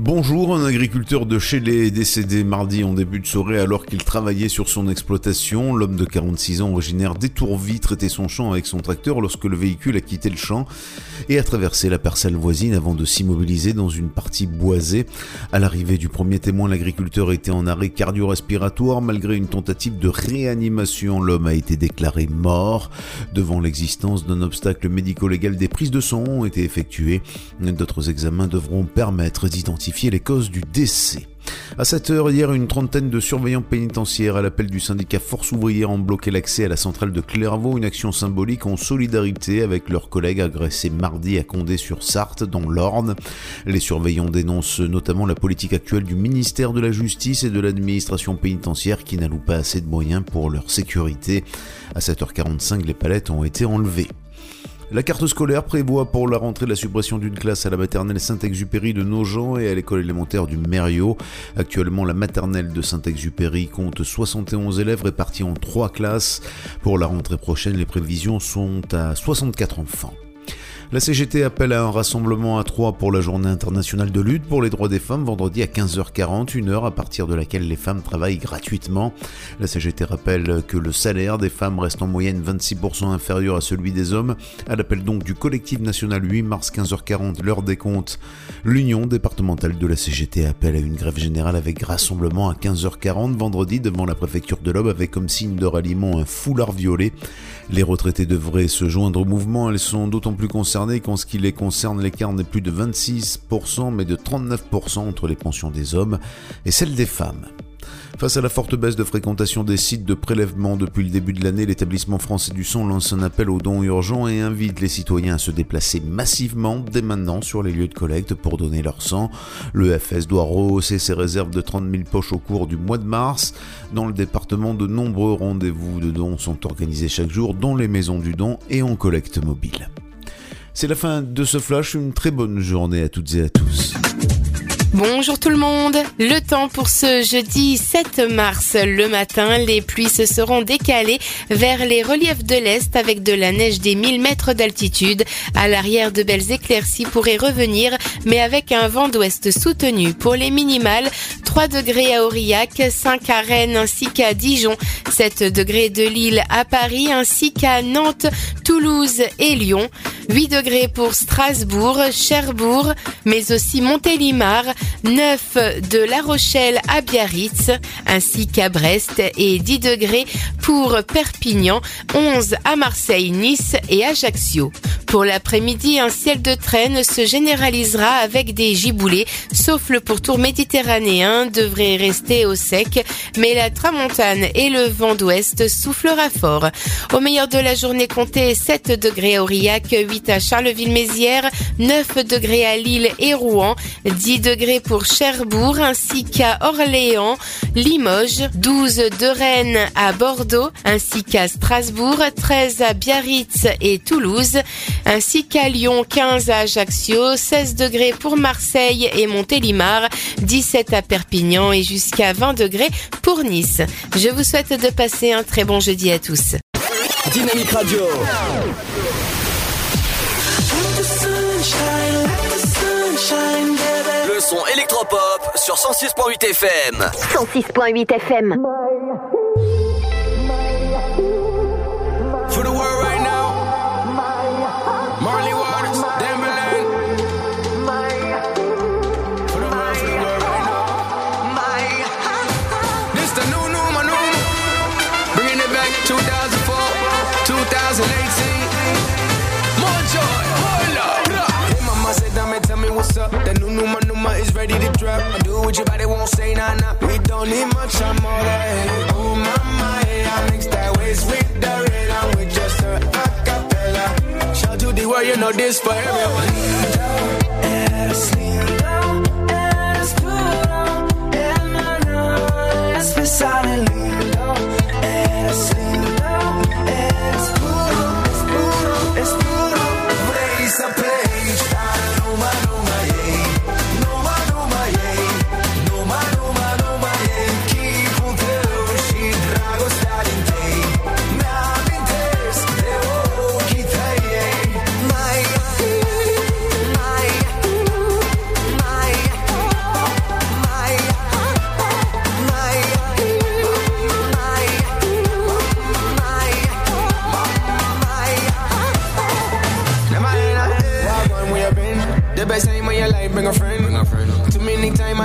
Bonjour, un agriculteur de Chélé est décédé mardi en début de soirée alors qu'il travaillait sur son exploitation. L'homme de 46 ans originaire d'Étourvie traitait son champ avec son tracteur lorsque le véhicule a quitté le champ et a traversé la parcelle voisine avant de s'immobiliser dans une partie boisée. À l'arrivée du premier témoin, l'agriculteur était en arrêt cardio-respiratoire. Malgré une tentative de réanimation, l'homme a été déclaré mort. Devant l'existence d'un obstacle médico-légal, des prises de sang ont été effectuées. D'autres examens devront permettre d'identifier les causes du décès. À 7 heures, hier, une trentaine de surveillants pénitentiaires à l'appel du syndicat Force ouvrière ont bloqué l'accès à la centrale de Clairvaux, une action symbolique en solidarité avec leurs collègues agressés mardi à Condé-sur-Sarthe, dans l'Orne. Les surveillants dénoncent notamment la politique actuelle du ministère de la Justice et de l'administration pénitentiaire qui n'alloue pas assez de moyens pour leur sécurité. À 7h45, les palettes ont été enlevées. La carte scolaire prévoit pour la rentrée la suppression d'une classe à la maternelle Saint-Exupéry de Nogent et à l'école élémentaire du Mériot. Actuellement, la maternelle de Saint-Exupéry compte 71 élèves répartis en trois classes. Pour la rentrée prochaine, les prévisions sont à 64 enfants. La CGT appelle à un rassemblement à Troyes pour la journée internationale de lutte pour les droits des femmes vendredi à 15h40, une heure à partir de laquelle les femmes travaillent gratuitement. La CGT rappelle que le salaire des femmes reste en moyenne 26% inférieur à celui des hommes. À l'appel donc du collectif national 8 mars 15h40, l'heure des comptes, l'union départementale de la CGT appelle à une grève générale avec rassemblement à 15h40 vendredi devant la préfecture de l'Aube avec comme signe de ralliement un foulard violet. Les retraités devraient se joindre au mouvement, elles sont d'autant plus concernées qu'en ce qui les concerne, l'écart n'est plus de 26%, mais de 39% entre les pensions des hommes et celles des femmes. Face à la forte baisse de fréquentation des sites de prélèvement depuis le début de l'année, l'établissement français du sang lance un appel aux dons urgents et invite les citoyens à se déplacer massivement dès maintenant sur les lieux de collecte pour donner leur sang. Le FS doit rehausser ses réserves de 30 000 poches au cours du mois de mars. Dans le département, de nombreux rendez-vous de dons sont organisés chaque jour dans les maisons du don et en collecte mobile. C'est la fin de ce flash, une très bonne journée à toutes et à tous. Bonjour tout le monde. Le temps pour ce jeudi 7 mars. Le matin, les pluies se seront décalées vers les reliefs de l'Est avec de la neige des 1000 mètres d'altitude. À l'arrière, de belles éclaircies pourraient revenir, mais avec un vent d'ouest soutenu. Pour les minimales, 3 degrés à Aurillac, 5 à Rennes ainsi qu'à Dijon, 7 degrés de Lille à Paris ainsi qu'à Nantes, Toulouse et Lyon, 8 degrés pour Strasbourg, Cherbourg, mais aussi Montélimar, 9 de La Rochelle à Biarritz, ainsi qu'à Brest et 10 degrés pour Perpignan, 11 à Marseille, Nice et Ajaccio. Pour l'après-midi, un ciel de traîne se généralisera avec des giboulées, sauf le pourtour méditerranéen devrait rester au sec, mais la tramontane et le vent d'ouest soufflera fort. Au meilleur de la journée, comptez 7 degrés à Aurillac, 8 à Charleville-Mézières, 9 degrés à Lille et Rouen, 10 degrés pour Cherbourg ainsi qu'à Orléans, Limoges, 12 de Rennes à Bordeaux ainsi qu'à Strasbourg, 13 à Biarritz et Toulouse, ainsi qu'à Lyon, 15 à Ajaccio, 16 degrés pour Marseille et Montélimar, 17 à Perpignan et jusqu'à 20 degrés pour Nice. Je vous souhaite de passer un très bon jeudi à tous. Dynamique Radio. Le son électropop sur 106.8 FM. 106.8 FM. For the world Numa is ready to drop. I do what your body won't say, nah, nah. We don't need much, I'm all that. Oh, mama, hey, I mix that waist with the red. I'm with just a acapella. Shout to the world, you know this for everyone. Eres lindo, eres puro, hermano, especial y lindo. Eres lindo,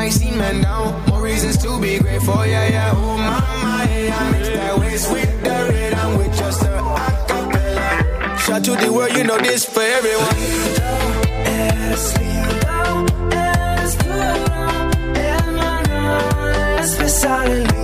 many time I seen men down. More reasons to be grateful, yeah, yeah. Oh, mama, yeah, I mix that waist with the rhythm with just a acapella. Shout to the world, you know this for everyone. Eres lindo, eres puro, hermano, especial y lindo. Eres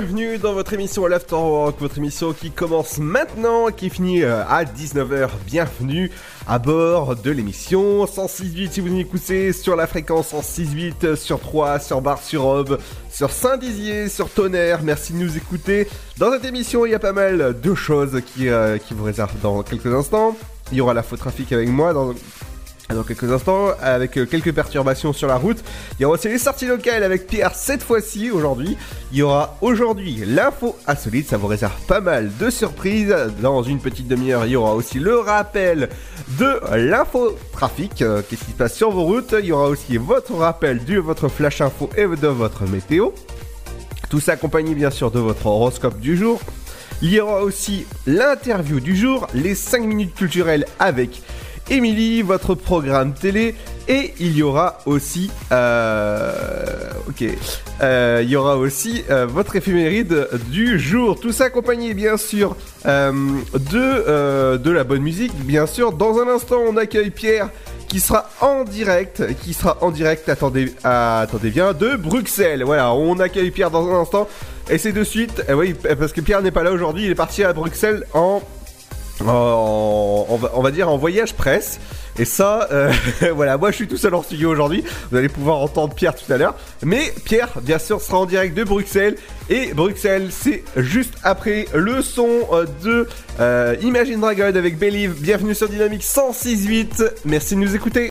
bienvenue dans votre émission After Work, votre émission qui commence maintenant, qui finit euh, à 19h. Bienvenue à bord de l'émission 106.8 si vous nous écoutez sur la fréquence 106.8, sur 3, sur Bar sur Aube, sur Saint-Dizier, sur Tonnerre. Merci de nous écouter. Dans cette émission, il y a pas mal de choses qui, euh, vous réservent dans quelques instants. Il y aura la faux trafic avec moi dans quelques instants, avec euh, quelques perturbations sur la route. Il y aura aussi les sorties locales avec Pierre cette fois-ci, aujourd'hui. Il y aura aujourd'hui l'info insolite, ça vous réserve pas mal de surprises. Dans une petite demi-heure, il y aura aussi le rappel de l'info trafic, euh, qu'est-ce qui se passe sur vos routes. Il y aura aussi votre rappel de votre flash info et de votre météo. Tout ça accompagné bien sûr de votre horoscope du jour. Il y aura aussi l'interview du jour, les 5 minutes culturelles avec Émilie, votre programme télé, et il y aura aussi, euh, ok, Euh, il y aura aussi euh, votre éphéméride du jour. Tout ça accompagné bien sûr de de la bonne musique, bien sûr. Dans un instant, on accueille Pierre qui sera en direct, qui sera en direct, attendez, attendez bien, de Bruxelles. Voilà, on accueille Pierre dans un instant. Et c'est de suite, eh oui, parce que Pierre n'est pas là aujourd'hui, il est parti à Bruxelles en en- on, va, on va dire en voyage presse. Et ça, euh, voilà, moi je suis tout seul en studio aujourd'hui. Vous allez pouvoir entendre Pierre tout à l'heure. Mais Pierre, bien sûr, sera en direct de Bruxelles. Et Bruxelles, c'est juste après le son euh, de euh, Imagine Dragon avec Believe. Bienvenue sur Dynamique 106.8. Merci de nous écouter.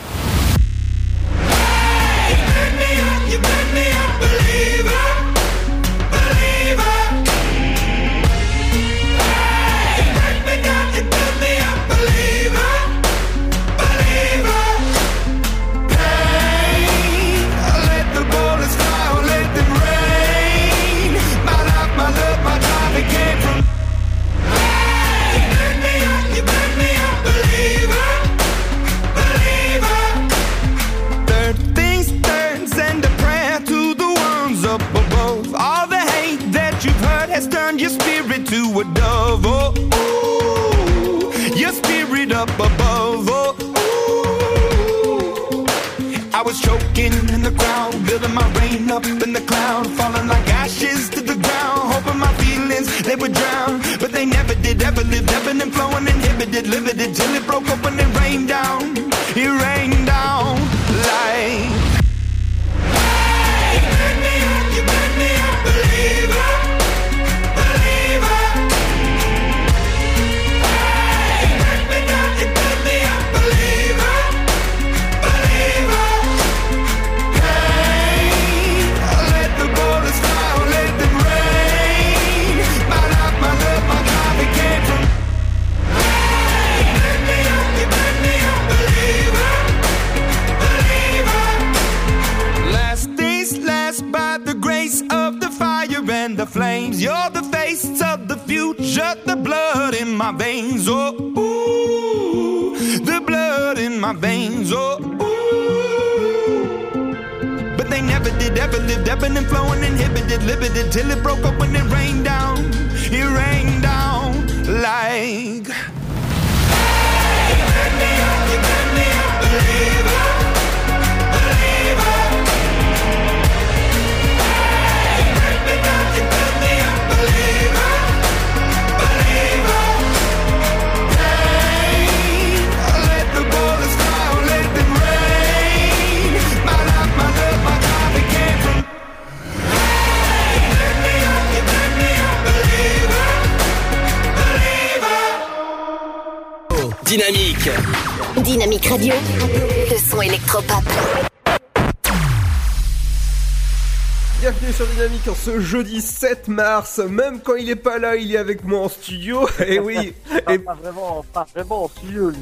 Ce jeudi 7 mars. Même quand il est pas là, il est avec moi en studio. Et oui. Pas, Et, pas vraiment, pas vraiment en studio, lui.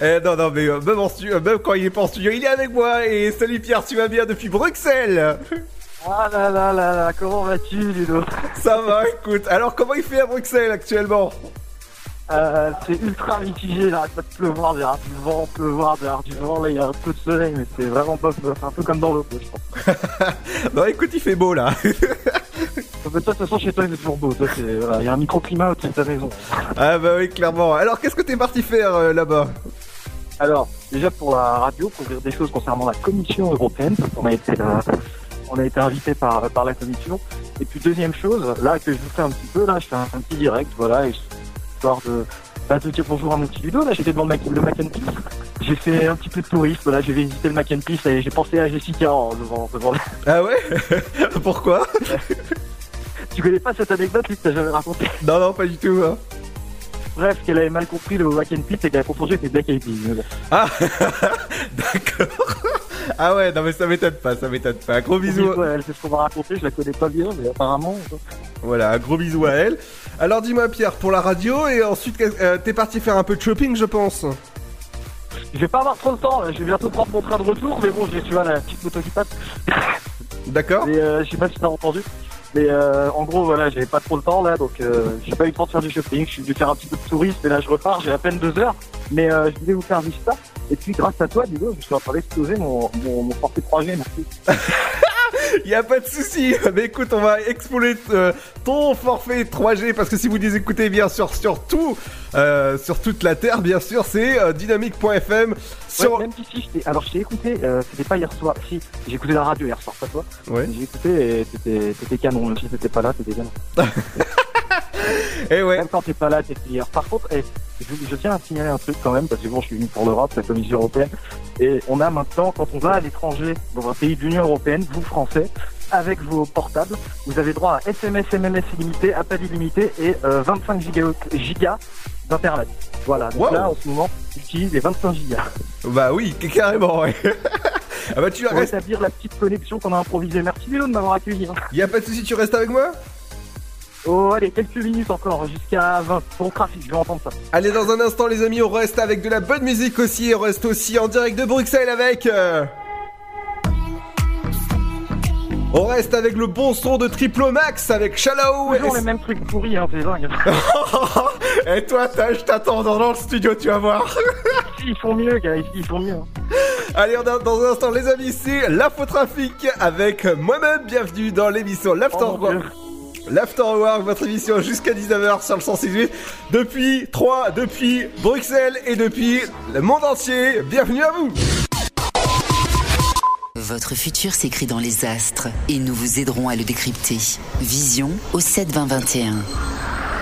eh, non, non, mais euh, même, en studio, même quand il est pas en studio, il est avec moi. Et salut Pierre, tu vas bien depuis Bruxelles? Ah là là là là, comment vas-tu, Ludo? Ça va, écoute. Alors, comment il fait à Bruxelles actuellement? Euh, C'est ultra mitigé, il arrête pas de pleuvoir, il y a du vent, pleuvoir, il y a du vent, là il y a un peu de soleil, mais c'est vraiment bof, bof, un peu comme dans l'eau, je pense. Non, écoute, il fait beau là. De toute façon, chez toi, il est toujours beau, c'est, voilà, il y a un microclimat au-dessus de ta maison. ah bah oui, clairement. Alors, qu'est-ce que t'es parti faire euh, là-bas? Alors, déjà pour la radio, pour dire des choses concernant la Commission européenne, parce qu'on a été, euh, on a été invité par, par la Commission. Et puis deuxième chose, là que je vous fais un petit peu, là, je fais un, un petit direct, voilà, histoire de, bah, de dire bonjour à mon petit Ludo. Là, j'étais devant le Mac, le Mac and Peace. J'ai fait un petit peu de tourisme, voilà, j'ai visité le Mac and Peace et j'ai pensé à Jessica en, devant, devant Ah ouais Pourquoi Tu connais pas cette anecdote, lui, que t'as jamais raconté? Non, non, pas du tout. hein. Bref, qu'elle avait mal compris le Mac and Peace et qu'elle a confondu avec les Black Eyed. Ah D'accord. Ah ouais, non mais ça m'étonne pas, ça m'étonne pas. Gros bisou. Ouais, elle sait ce qu'on m'a raconté, je la connais pas bien, mais apparemment. Voilà, un gros bisou à elle. Alors dis-moi Pierre, pour la radio et ensuite euh, t'es parti faire un peu de shopping je pense. Je vais pas avoir trop le temps, je vais bientôt prendre mon train de retour, mais bon, j'ai tu vois la petite moto qui passe. D'accord. Et euh, je sais pas si t'as entendu. Mais euh, en gros, voilà, j'avais pas trop le temps là, donc euh, j'ai pas eu le temps de faire du shopping. Je suis dû faire un petit peu de tourisme et là je repars, j'ai à peine deux heures. Mais euh, je voulais vous faire vite ça. Et puis grâce à toi, du coup, je suis en train d'exploser mon, mon, mon forfait 3G, merci. Y a pas de souci. Mais écoute, on va exploser euh, ton forfait 3G parce que si vous les écoutez bien sûr sur tout, euh, sur toute la terre, bien sûr, c'est euh, dynamique.fm. Sur... Ouais, même si, si, alors je t'ai écouté, euh, c'était pas hier soir, si, j'ai écouté la radio hier soir, pas toi. Ouais. J'ai écouté et t'étais canon, même si t'étais pas là, t'étais canon. Eh ouais. Même quand t'es pas là, t'es meilleur. Par contre, eh, je, je tiens à signaler un truc quand même, parce que bon, je suis venu pour l'Europe, la Commission européenne, et on a maintenant, quand on va à l'étranger, dans un pays de l'Union européenne, vous Français, avec vos portables, vous avez droit à SMS, MMS illimité, appel illimité et euh, 25 giga, gigas d'internet. Voilà. Donc Wow. là, en ce moment, j'utilise les 25 gigas. Bah oui, carrément, ouais. ah bah tu Pour restes. établir la petite connexion qu'on a improvisée. Merci Léo de m'avoir accueilli. hein. Y a pas de souci, tu restes avec moi? Oh, allez, quelques minutes encore, jusqu'à 20. Bon trafic, je vais entendre ça. Allez, dans un instant, les amis, on reste avec de la bonne musique aussi. On reste aussi en direct de Bruxelles avec. euh, On reste avec le bon son de Triplomax avec Shallow. Toujours les mêmes trucs pourris, hein, c'est dingue. Et toi, t'as- je t'attends dans le studio, tu vas voir. Ils font mieux, gars, ils font mieux. hein. Allez, on a- dans un instant, les amis, c'est l'infotrafic avec moi-même. Bienvenue dans l'émission L'After Oh, mon Dieu. L'After Work, votre émission jusqu'à 19h sur le 168. Depuis 3, depuis Bruxelles et depuis le monde entier. Bienvenue à vous. Votre futur s'écrit dans les astres et nous vous aiderons à le décrypter. Vision au 7 20 21.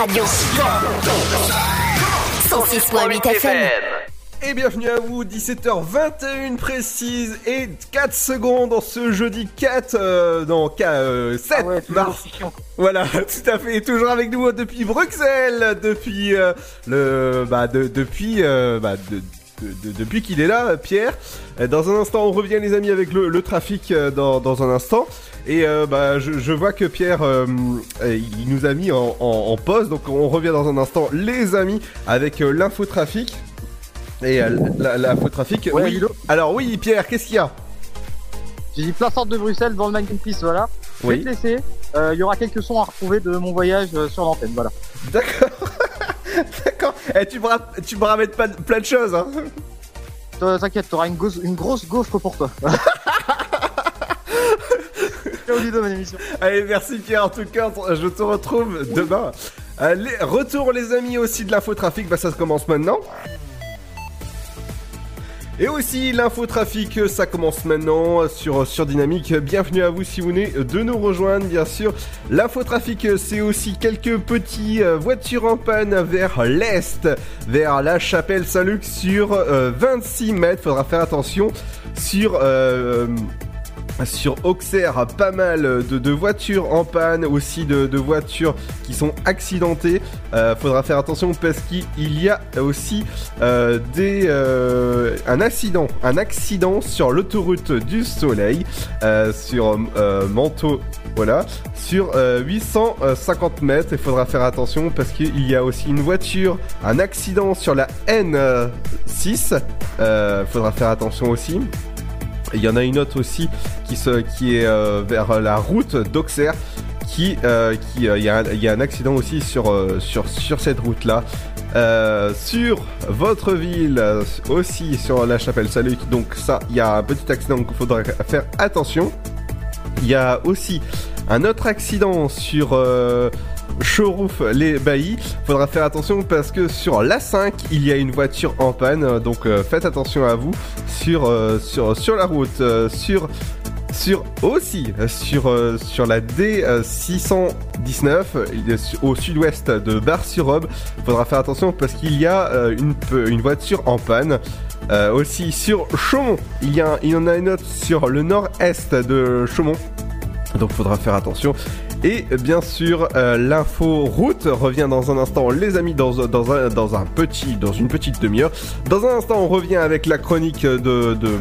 Radio. 106.8 FM. Et bienvenue à vous, 17h21 précise et 4 secondes en ce jeudi 4, euh, non, 7 Ah mars. Voilà, tout à fait, toujours avec nous depuis Bruxelles, depuis euh, le, bah, de- depuis, euh, bah, de- de- de- depuis qu'il est là, Pierre. Euh, Dans un instant, on revient les amis avec le, le trafic euh, dans, dans un instant. Et euh, bah, je, je vois que Pierre, euh, euh, il nous a mis en, en, en pause, donc on revient dans un instant, les amis, avec euh, l'infotrafic. Et euh, la- l'infotrafic, Ouais, oui. Ludo. Alors oui, Pierre, qu'est-ce qu'il y a? J'ai dit plein sorte de Bruxelles devant le Mannequin Peace, voilà. Je Oui. vais te laisser. Euh, Il y aura quelques sons à retrouver de mon voyage euh, sur l'antenne, voilà. D'accord. Eh, tu me ra- tu me ramènes pas plein de choses, hein. T'inquiète, t'auras une, une grosse gaufre pour toi. Allez, merci Pierre. En tout cas, je te retrouve demain. Allez, retour les amis aussi de l'infotrafic. Bah, ça commence maintenant. Et aussi l'infotrafic, ça commence maintenant sur, sur Dynamique. Bienvenue à vous si vous venez de nous rejoindre, bien sûr. L'infotrafic, c'est aussi quelques petits euh, voitures en panne vers l'est, vers la chapelle Saint-Luc sur euh, 26 mètres. Faudra faire attention sur... euh, sur Auxerre, pas mal de, voitures en panne, aussi de, voitures qui sont accidentées. Euh, faudra faire attention parce qu'il y a aussi euh, des, euh, un accident, un accident sur l'autoroute du Soleil, sur Manteau, voilà, sur euh, 850 mètres. Il faudra faire attention parce qu'il y a aussi une voiture, un accident sur la N6. Euh, faudra faire attention aussi. Il y en a une autre aussi qui, se, qui est euh, vers la route d'Auxerre. Qui, euh, qui, euh, il y, a un- il y a un accident aussi sur, sur, sur cette route-là. Euh, sur votre ville, aussi sur la chapelle Salut. Donc ça, il y a un petit accident qu'il faudra faire attention. Il y a aussi un autre accident sur Chorouf les Baillis. Faudra faire attention parce que sur l'A5, il y a une voiture en panne. Donc euh, faites attention à vous sur, euh, sur, la route. euh, sur aussi sur la D619 il est su- au sud-ouest de Bar-sur-Aube. Faudra faire attention parce qu'il y a une voiture en panne. Aussi sur Chaumont, il y il y en a une autre sur le nord-est de Chaumont. Donc faudra faire attention. Et bien sûr, euh, l'info route revient dans un instant, les amis, dans, dans, un, dans un petit, dans une petite demi-heure. Dans un instant, on revient avec la chronique de, de,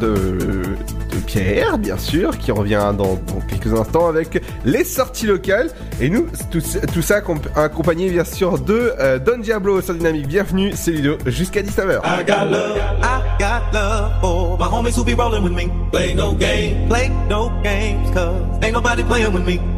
de, Pierre, bien sûr, qui revient dans, dans quelques instants avec les sorties locales. Et nous, tout, tout ça accomp- accompagné bien sûr de euh, Don Diablo sur Dynamique. Bienvenue, c'est Ludo, jusqu'à 19h. I got love, I got love for my homies who be rolling with me. Play no game, play no games, cause ain't nobody playing with me.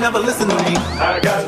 Never listen to me. I got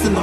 四马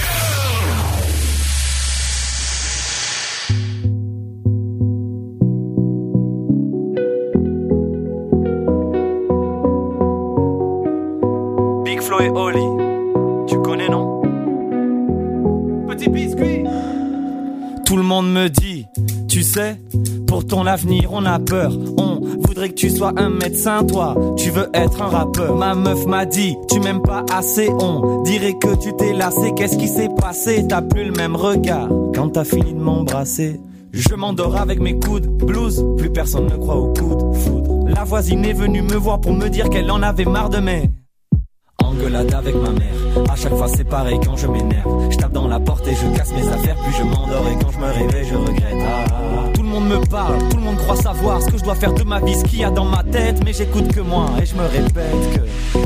Pour ton avenir on a peur. On voudrait que tu sois un médecin, toi, tu veux être un rappeur. Ma meuf m'a dit, tu m'aimes pas assez, on dirait que tu t'es lassé. Qu'est-ce qui s'est passé? T'as plus le même regard quand t'as fini de m'embrasser. Je m'endors avec mes coudes, blues, plus personne ne croit aux coudes, foudre. La voisine est venue me voir pour me dire qu'elle en avait marre de mes engueulade avec ma mère. À chaque fois c'est pareil quand je m'énerve. Je tape dans la porte et je casse mes affaires, puis je m'endors et quand je me réveille je regrette. Ah, ah, ah. Tout le monde me parle, tout le monde croit savoir ce que je dois faire de ma vie, ce qu'il y a dans ma tête, mais j'écoute que moi et je me répète que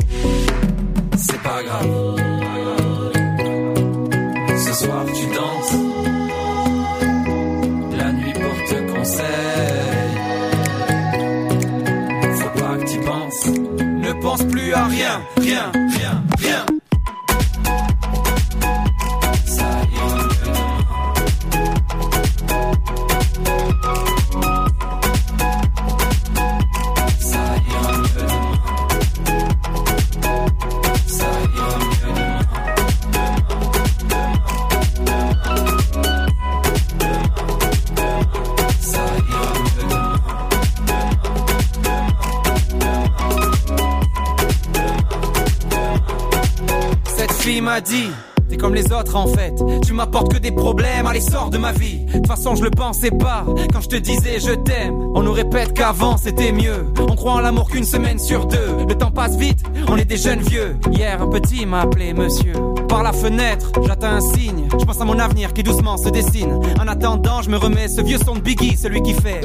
m'a dit T'es comme les autres en fait. Tu m'apportes que des problèmes Allez sors de ma vie. De toute façon je le pensais pas. Quand je te disais je t'aime On nous répète qu'avant c'était mieux. On croit en l'amour qu'une semaine sur deux. Le temps passe vite On est des jeunes vieux. Hier un petit m'a appelé monsieur. Par la fenêtre j'attends un signe. Je pense à mon avenir qui doucement se dessine. En attendant je me remets ce vieux son de Biggie Celui qui fait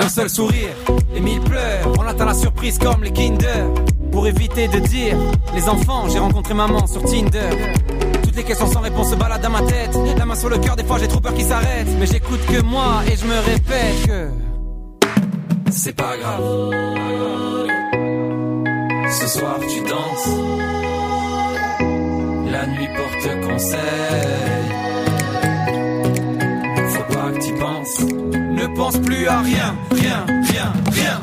Un seul sourire. Et mille pleurs On attend la surprise comme les Kinder pour éviter de dire Les enfants, j'ai rencontré maman sur Tinder. Toutes les questions sans réponse se baladent dans ma tête. La main sur le cœur, des fois j'ai trop peur qu'ils s'arrêtent Mais j'écoute que moi et je me répète que C'est pas grave. Ce soir tu danses. La nuit porte conseil. Faut pas que tu penses. Ne pense plus à rien, rien, rien, rien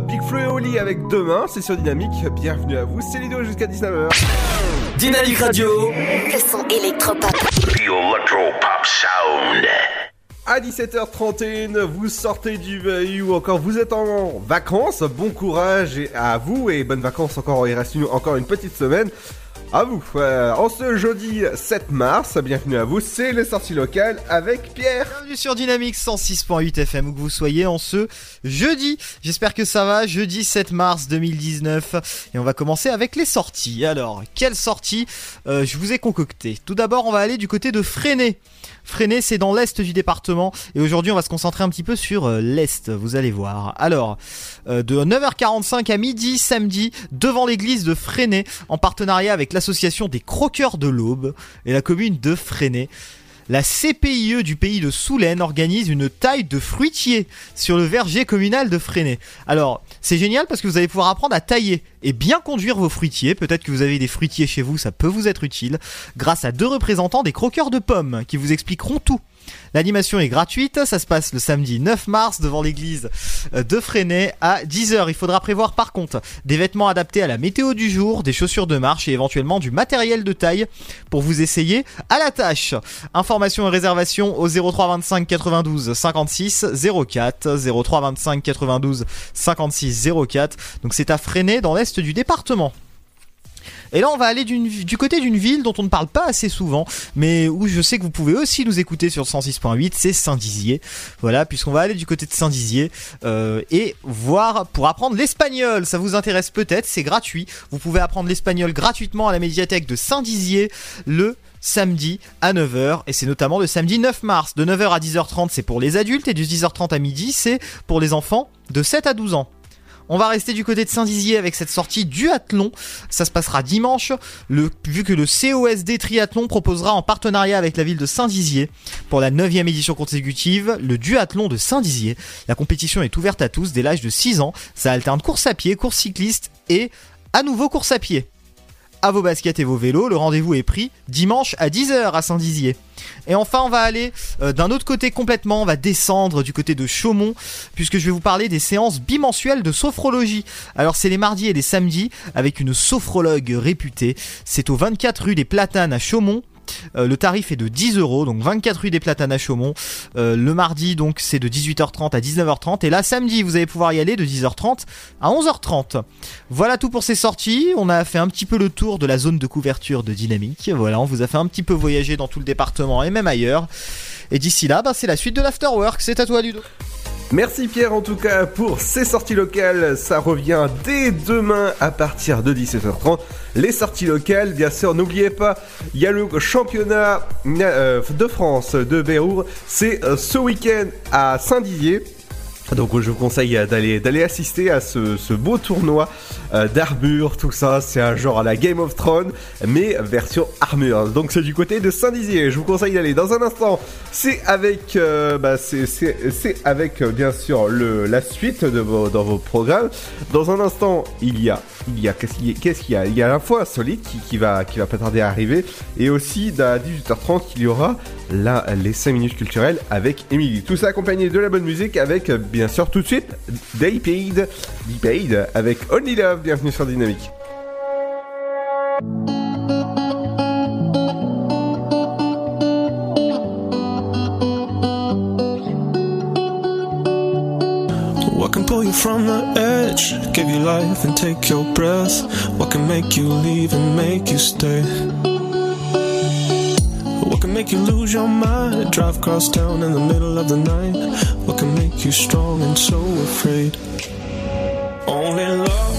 Big Flo et Oli avec demain, c'est sur Dynamique. Bienvenue à vous, c'est Lido jusqu'à 19h. Dynamique Radio. Le son électropop. The Electro Pop Sound. À 17h31, vous sortez du veille ou encore vous êtes en vacances. Bon courage à vous et bonnes vacances encore. Il reste encore une petite semaine. À vous. Euh, en ce jeudi 7 mars, bienvenue à vous. C'est les sorties locales avec Pierre. Sur Dynamique 106.8 FM où que vous soyez en ce jeudi. J'espère que ça va. Jeudi 7 mars 2019 et on va commencer avec les sorties. Alors, quelles sorties euh, je vous ai concocté Tout d'abord, on va aller du côté de Freinet. Freinet, c'est dans l'est du département. Et aujourd'hui, on va se concentrer un petit peu sur euh, l'est, vous allez voir. Alors, euh, de 9h45 à midi, samedi, devant l'église de Freinet, en partenariat avec l'association des croqueurs de l'Aube et la commune de Freinet la CPIE du pays de Soulaine organise une taille de fruitier sur le verger communal de Freinet. Alors, c'est génial parce que vous allez pouvoir apprendre à tailler et bien conduire vos fruitiers. Peut-être que vous avez des fruitiers chez vous, ça peut vous être utile. Grâce à deux représentants des croqueurs de pommes qui vous expliqueront tout. L'animation est gratuite, ça se passe le samedi 9 mars devant l'église de Freinet à 10h. Il faudra prévoir par contre des vêtements adaptés à la météo du jour, des chaussures de marche et éventuellement du matériel de taille pour vous essayer à la tâche. Informations et réservations au 03 25 92 56 04 03 25 92 56 04. Donc c'est à Freinet dans l'est du département. Et là, on va aller du côté d'une ville dont on ne parle pas assez souvent, mais où je sais que vous pouvez aussi nous écouter sur 106.8, c'est Saint-Dizier. Voilà, puisqu'on va aller du côté de Saint-Dizier euh, et voir pour apprendre l'espagnol. Ça vous intéresse peut-être, c'est gratuit. Vous pouvez apprendre l'espagnol gratuitement à la médiathèque de Saint-Dizier le samedi à 9h et c'est notamment le samedi 9 mars de 9h à 10h30 c'est pour les adultes et de 10h30 à midi c'est pour les enfants de 7 à 12 ans. On va rester du côté de Saint-Dizier avec cette sortie duathlon. Ça se passera dimanche, vu que le COSD Triathlon proposera en partenariat avec la ville de Saint-Dizier pour la 9 édition consécutive le duathlon de Saint-Dizier. La compétition est ouverte à tous dès l'âge de 6 ans. Ça alterne course à pied, course cycliste et à nouveau course à pied à vos baskets et vos vélos. Le rendez-vous est pris dimanche à 10h à Saint-Dizier. Et enfin, on va aller euh, d'un autre côté complètement, on va descendre du côté de Chaumont, puisque je vais vous parler des séances bimensuelles de sophrologie. Alors c'est les mardis et les samedis, avec une sophrologue réputée. C'est au 24 rue des Platanes à Chaumont, euh, le tarif est de 10 euros, donc 24 rue des Platanes à Chaumont. Euh, le mardi, donc, c'est de 18h30 à 19h30. Et là, samedi, vous allez pouvoir y aller de 10h30 à 11h30. Voilà tout pour ces sorties. On a fait un petit peu le tour de la zone de couverture de Dynamique. Voilà, on vous a fait un petit peu voyager dans tout le département et même ailleurs. Et d'ici là, bah, c'est la suite de l'Afterwork. C'est à toi, Ludo. Merci Pierre en tout cas pour ces sorties locales. Ça revient dès demain à partir de 17h30. Les sorties locales, bien sûr, n'oubliez pas, il y a le championnat euh, de France de Bérour. C'est euh, ce week-end à Saint-Dizier. Donc je vous conseille d'aller d'aller assister à ce, beau tournoi euh, d'armure, tout ça. C'est un genre à la Game of Thrones, mais version armure. Donc c'est du côté de Saint-Dizier. Je vous conseille d'aller. Dans un instant, c'est avec euh, bah, c'est avec euh, bien sûr la suite dans vos programmes. Dans un instant, il y a il y a qu'est-ce qu'il y, a Il y a fois Solid qui, qui, va qui va pas tarder à arriver et aussi à 18h30 il y aura les 5 minutes culturelles avec Emily. Tout ça accompagné de la bonne musique avec bien sûr tout de suite Day Paid, Paid avec Only Love. Bienvenue sur Dynamique. Pull you from the edge, give you life and take your breath? What can make you leave and make you stay? Can make you lose your mind? Drive across town in the middle of the night. What can make you strong and so afraid? Only love,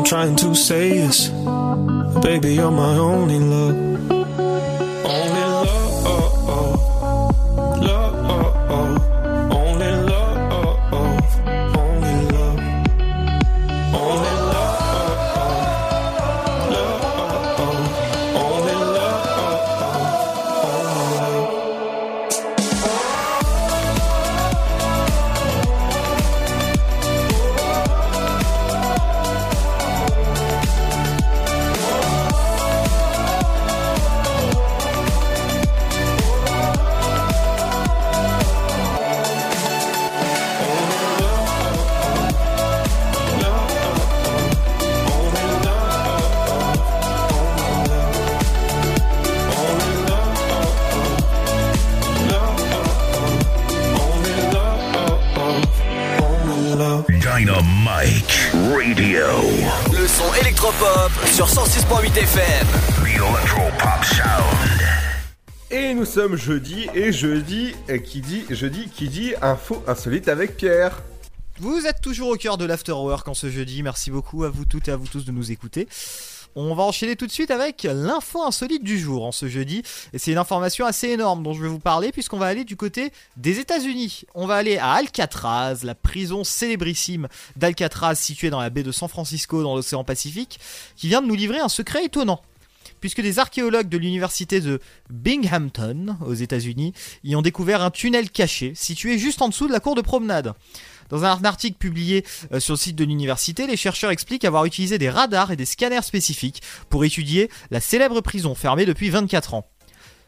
I'm trying to say is, baby, you're my only Jeudi, et jeudi, euh, qui dit jeudi, qui dit info insolite avec Pierre. Vous êtes toujours au cœur de l'Afterwork en ce jeudi. Merci beaucoup à vous toutes et à vous tous de nous écouter. On va enchaîner tout de suite avec l'info insolite du jour en ce jeudi. Et c'est une information assez énorme dont je vais vous parler puisqu'on va aller du côté des États-Unis. On va aller à Alcatraz, la prison célébrissime d'Alcatraz située dans la baie de San Francisco dans l'océan Pacifique, qui vient de nous livrer un secret étonnant puisque des archéologues de l'université de Binghamton aux États-Unis y ont découvert un tunnel caché situé juste en dessous de la cour de promenade. Dans un article publié euh, sur le site de l'université, les chercheurs expliquent avoir utilisé des radars et des scanners spécifiques pour étudier la célèbre prison fermée depuis 24 ans.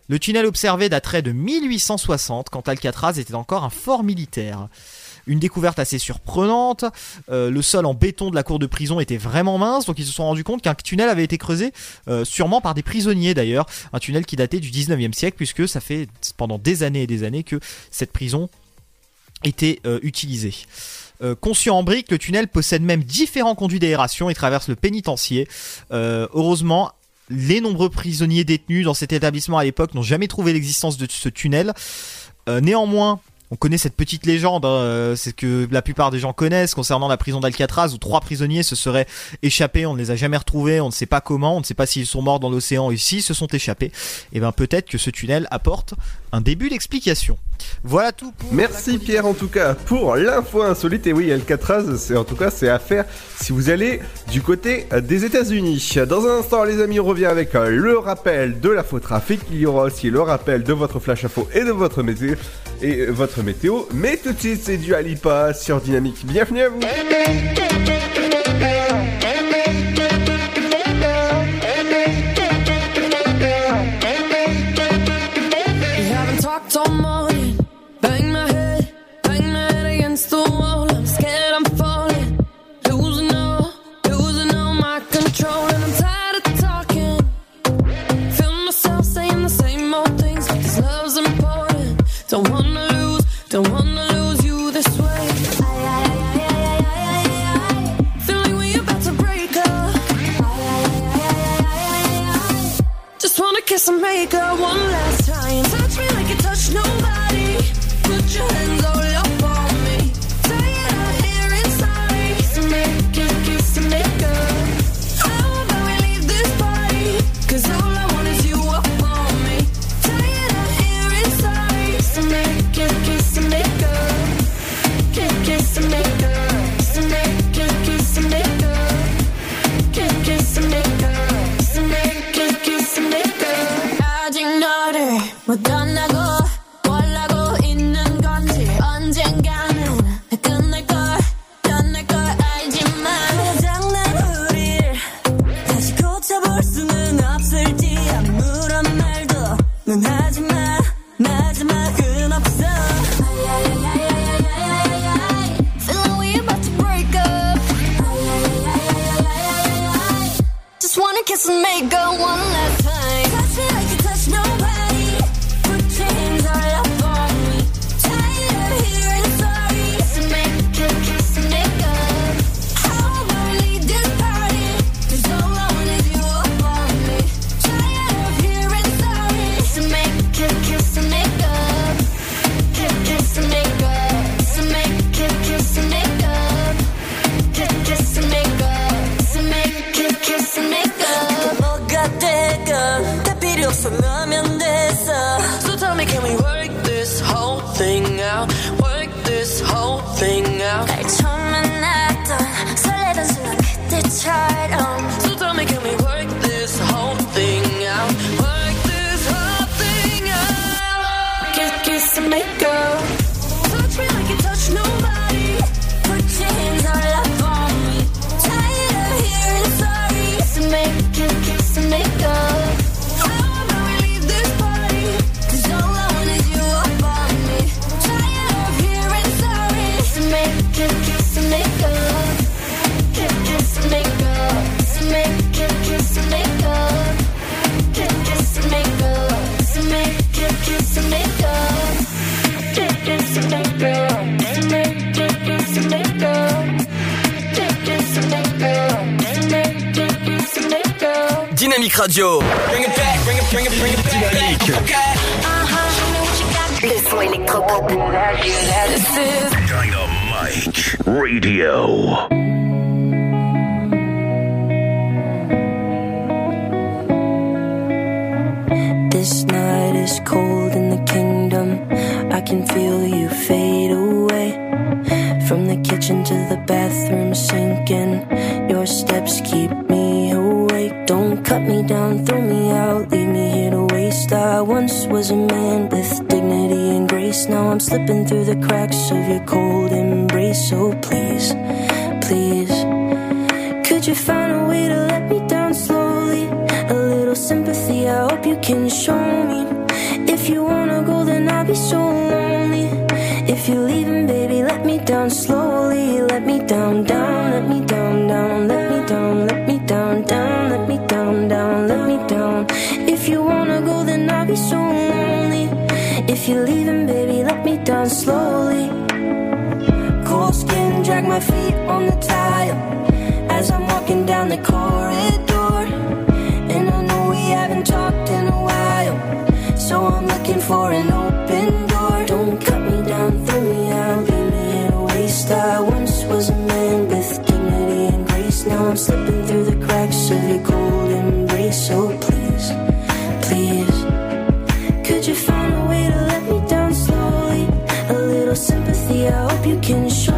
Le tunnel observé daterait de 1860 quand Alcatraz était encore un fort militaire. Une découverte assez surprenante, euh, le sol en béton de la cour de prison était vraiment mince, donc ils se sont rendus compte qu'un tunnel avait été creusé, euh, sûrement par des prisonniers d'ailleurs, un tunnel qui datait du 19e siècle, puisque ça fait pendant des années et des années que cette prison était euh, utilisée. Conçu en briques, le tunnel possède même différents conduits d'aération et traverse le pénitencier. Heureusement, les nombreux prisonniers détenus dans cet établissement à l'époque n'ont jamais trouvé l'existence de ce tunnel. Néanmoins, on connaît cette petite légende, hein, euh, c'est que la plupart des gens connaissent concernant la prison d'Alcatraz où trois prisonniers se seraient échappés, on ne les a jamais retrouvés, on ne sait pas comment, on ne sait pas s'ils sont morts dans l'océan s'ils se sont échappés. Et bien peut-être que ce tunnel apporte un début d'explication. Voilà tout pour Merci Pierre en tout cas pour l'info insolite. Et oui, Alcatraz, c'est en tout cas c'est à faire si vous allez du côté des États-Unis. Dans un instant, les amis, on revient avec euh, le rappel de l'info trafic. Il y aura aussi le rappel de votre flash info et de votre météo et euh, votre météo. Mais tout de suite, c'est du Alipa sur Dynamique. Bienvenue à vous. Don't wanna lose, don't wanna lose you this way. Feeling we about to break up. Just wanna kiss and make up one last time. Touch me like you touch nobody. Put your hands Dynamique Radio. Dynamique. Le son électropop. Dynamite Radio. This night is cold in the kingdom. I can feel you fade away. From the kitchen to the bathroom sinking. Was a man with dignity and grace. Now I'm slipping through the cracks of your cold embrace. So please, please. Could you find a way to let me down slowly? A little sympathy, I hope you can show me. If you wanna go, then I'll be so lonely. If you're leaving, baby, let me down slowly. Let me down, down, let me be so lonely. If you're leaving, baby, let me down slowly. Cold skin, drag my feet on the tile as I'm walking down the I hope you can show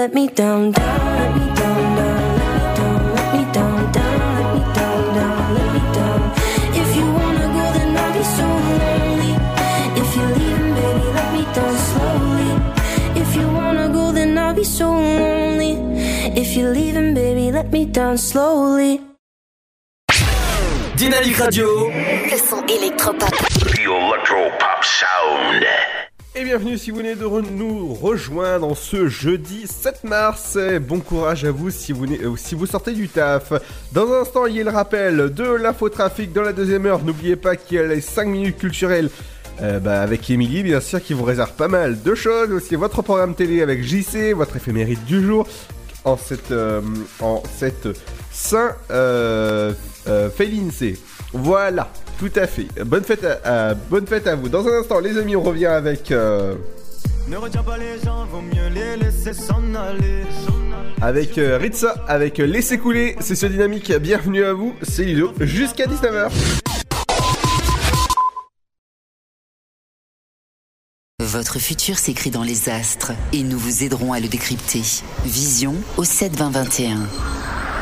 Let me down, down, let me down, down, let me down, let me down, down, let me down, down, let me down. If you wanna go, then I'll be so lonely. If you're leaving, baby, let me down slowly. If you wanna go, then I'll be so lonely. If you're leaving, baby, let me down slowly. Dynamique Radio. Le son électropop. The Electro Pop Sound. Bienvenue si vous venez de nous rejoindre en ce jeudi 7 mars. Bon courage à vous si vous, euh, si vous sortez du taf. Dans un instant, il y a le rappel de l'infotrafic dans la deuxième heure. N'oubliez pas qu'il y a les 5 minutes culturelles. euh, bah, avec Émilie, bien sûr, qui vous réserve pas mal de choses. Aussi, votre programme télé avec JC, votre éphéméride du jour. En cette, euh, en cette Saint euh, euh, Félincé. Voilà, tout à fait. Bonne fête à, à- bonne fête à vous. Dans un instant, les amis, on revient avec. euh, Ne retiens pas les gens, vaut mieux les laisser s'en aller. Avec euh, Ritza, avec euh, Laissez couler, c'est ce dynamique, bienvenue à vous, c'est Ludo, jusqu'à 19h. Votre futur s'écrit dans les astres et nous vous aiderons à le décrypter. Vision au 72021.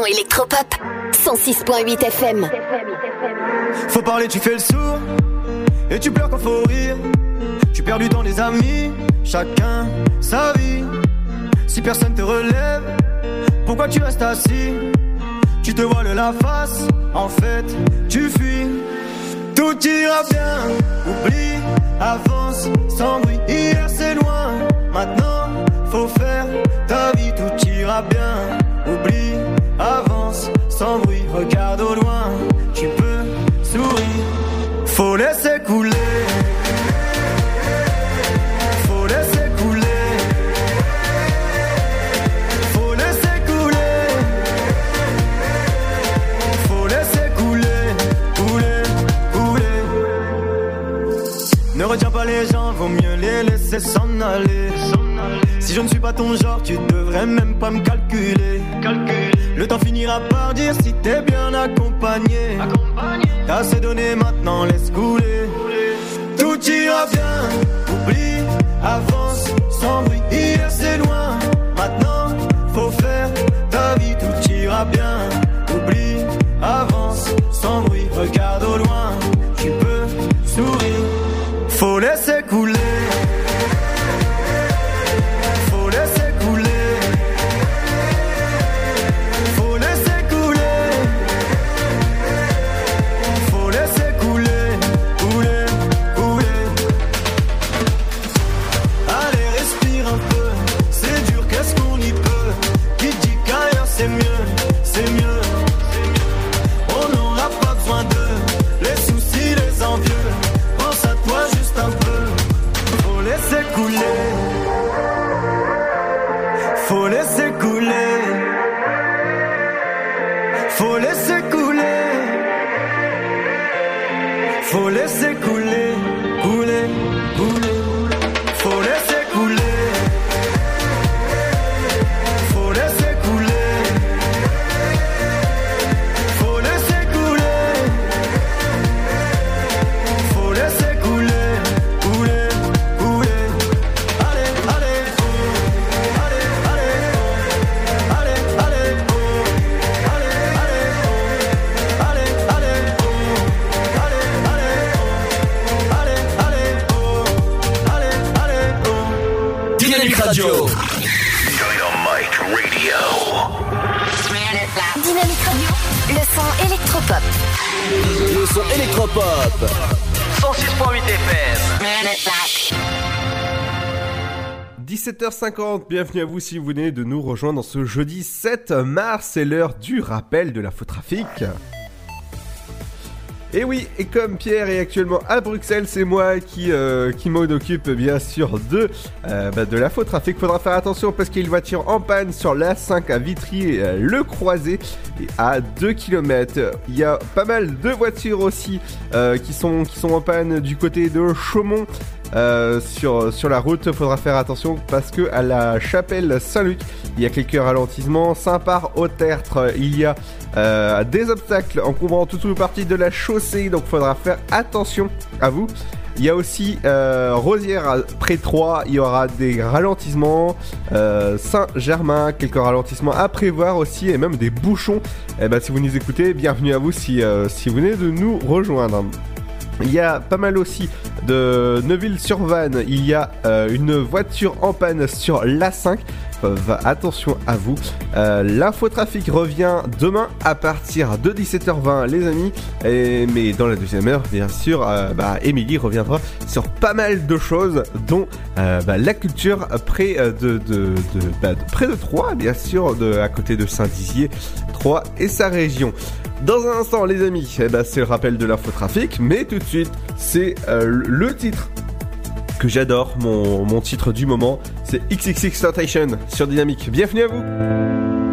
Son électropop. 106.8 FM. Faut parler, tu fais le sourd. Et tu pleures quand faut rire. Tu perdu dans les amis. Chacun sa vie. Si personne te relève, pourquoi tu restes assis? Tu te voiles la face. En fait, tu fuis. Tout ira bien. Oublie, avance sans bruit. Hier c'est loin. Maintenant, faut faire ta vie. Tout ira bien. Sans bruit. Regarde au loin. Tu peux sourire. Faut laisser couler. Faut laisser couler. Faut laisser couler. Faut laisser couler. Couler, couler. Ne retiens pas les gens, vaut mieux les laisser s'en aller. Si je ne suis pas ton genre, tu devrais même pas me calculer. Le temps finira par dire si t'es bien accompagné. T'as assez donné maintenant, laisse couler. Tout ira bien, oublie, avance 17h50, bienvenue à vous si vous venez de nous rejoindre ce jeudi 7 mars, c'est l'heure du rappel de l'infotrafic. Et oui, et comme Pierre est actuellement à Bruxelles, c'est moi qui, euh, m'en occupe bien sûr de, euh, bah, de l'infotrafic. Faudra faire attention parce qu'il y a une voiture en panne sur l'A5 à Vitry, euh, le croisé, à 2 km. Il y a pas mal de voitures aussi euh, qui sont en panne du côté de Chaumont. Euh, sur, la route, faudra faire attention parce que à la chapelle Saint-Luc, il y a quelques ralentissements. Saint-Par au tertre, il y a euh, des obstacles encombrant toute une partie de la chaussée, donc faudra faire attention à vous. Il y a aussi euh, Rosière près 3, il y aura des ralentissements. Saint-Germain, quelques ralentissements à prévoir aussi, et même des bouchons. Eh ben, si vous nous écoutez, bienvenue à vous si vous venez de nous rejoindre. Il y a pas mal aussi de Neuville-sur-Vanne. Il y a euh, une voiture en panne sur l'A5. Attention à vous. Euh, L'infotrafic revient demain à partir de 17h20, les amis. Mais dans la deuxième heure, bien sûr, euh, bah, reviendra sur pas mal de choses, dont euh, bah, la culture près euh, bah, près de Troyes, bien sûr, à côté de Saint-Dizier, Troyes et sa région. Dans un instant, les amis, eh c'est le rappel de l'infotrafic, mais tout de suite, c'est euh, le titre que j'adore, mon, titre du moment, c'est XXX Tentation sur Dynamique. Bienvenue à vous!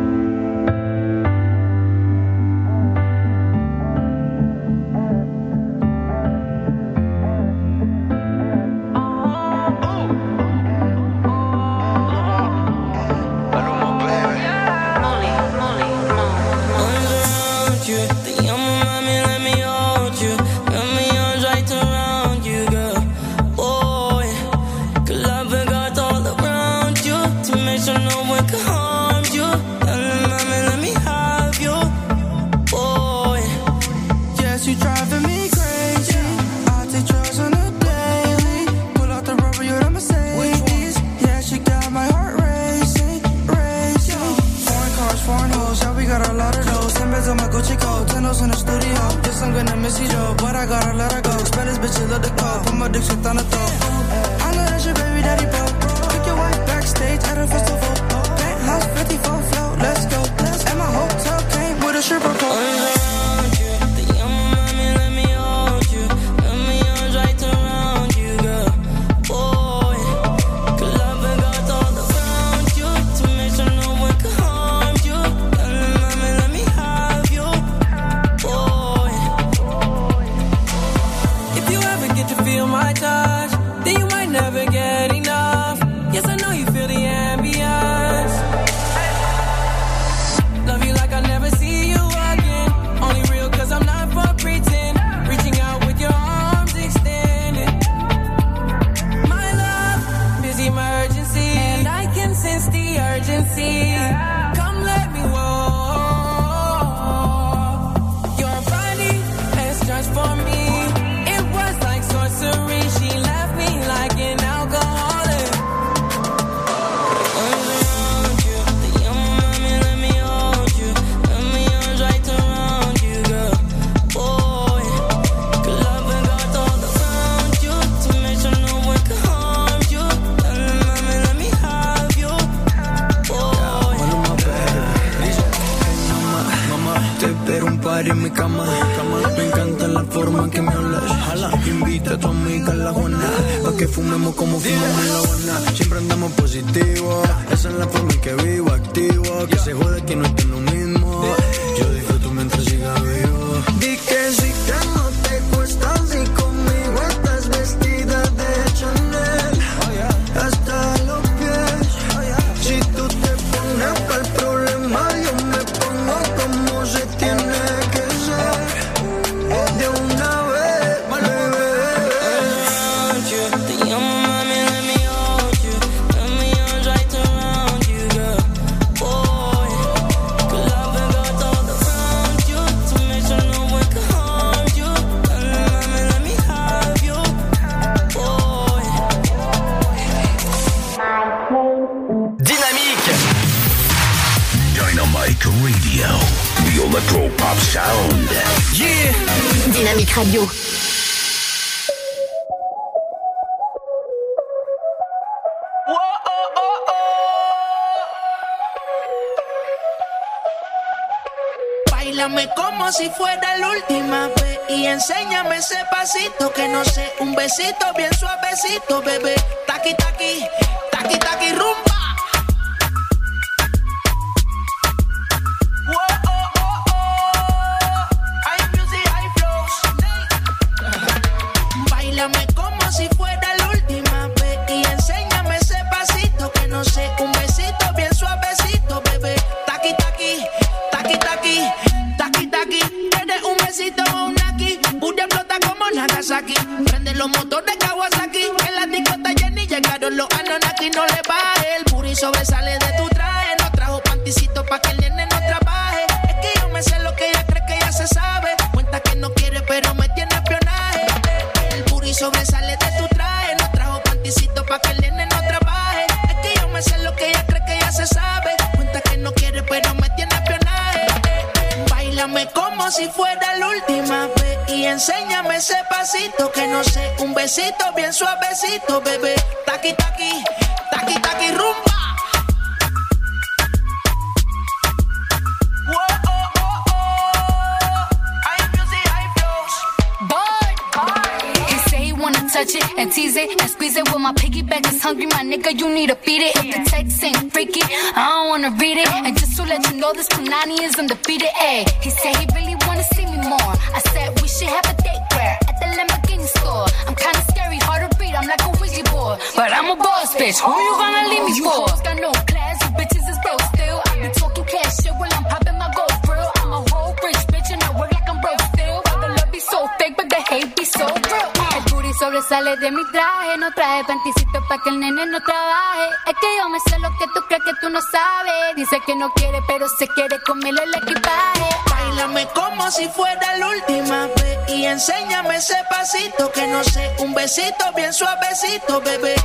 Un besito bien suavecito, bebé.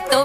poquito,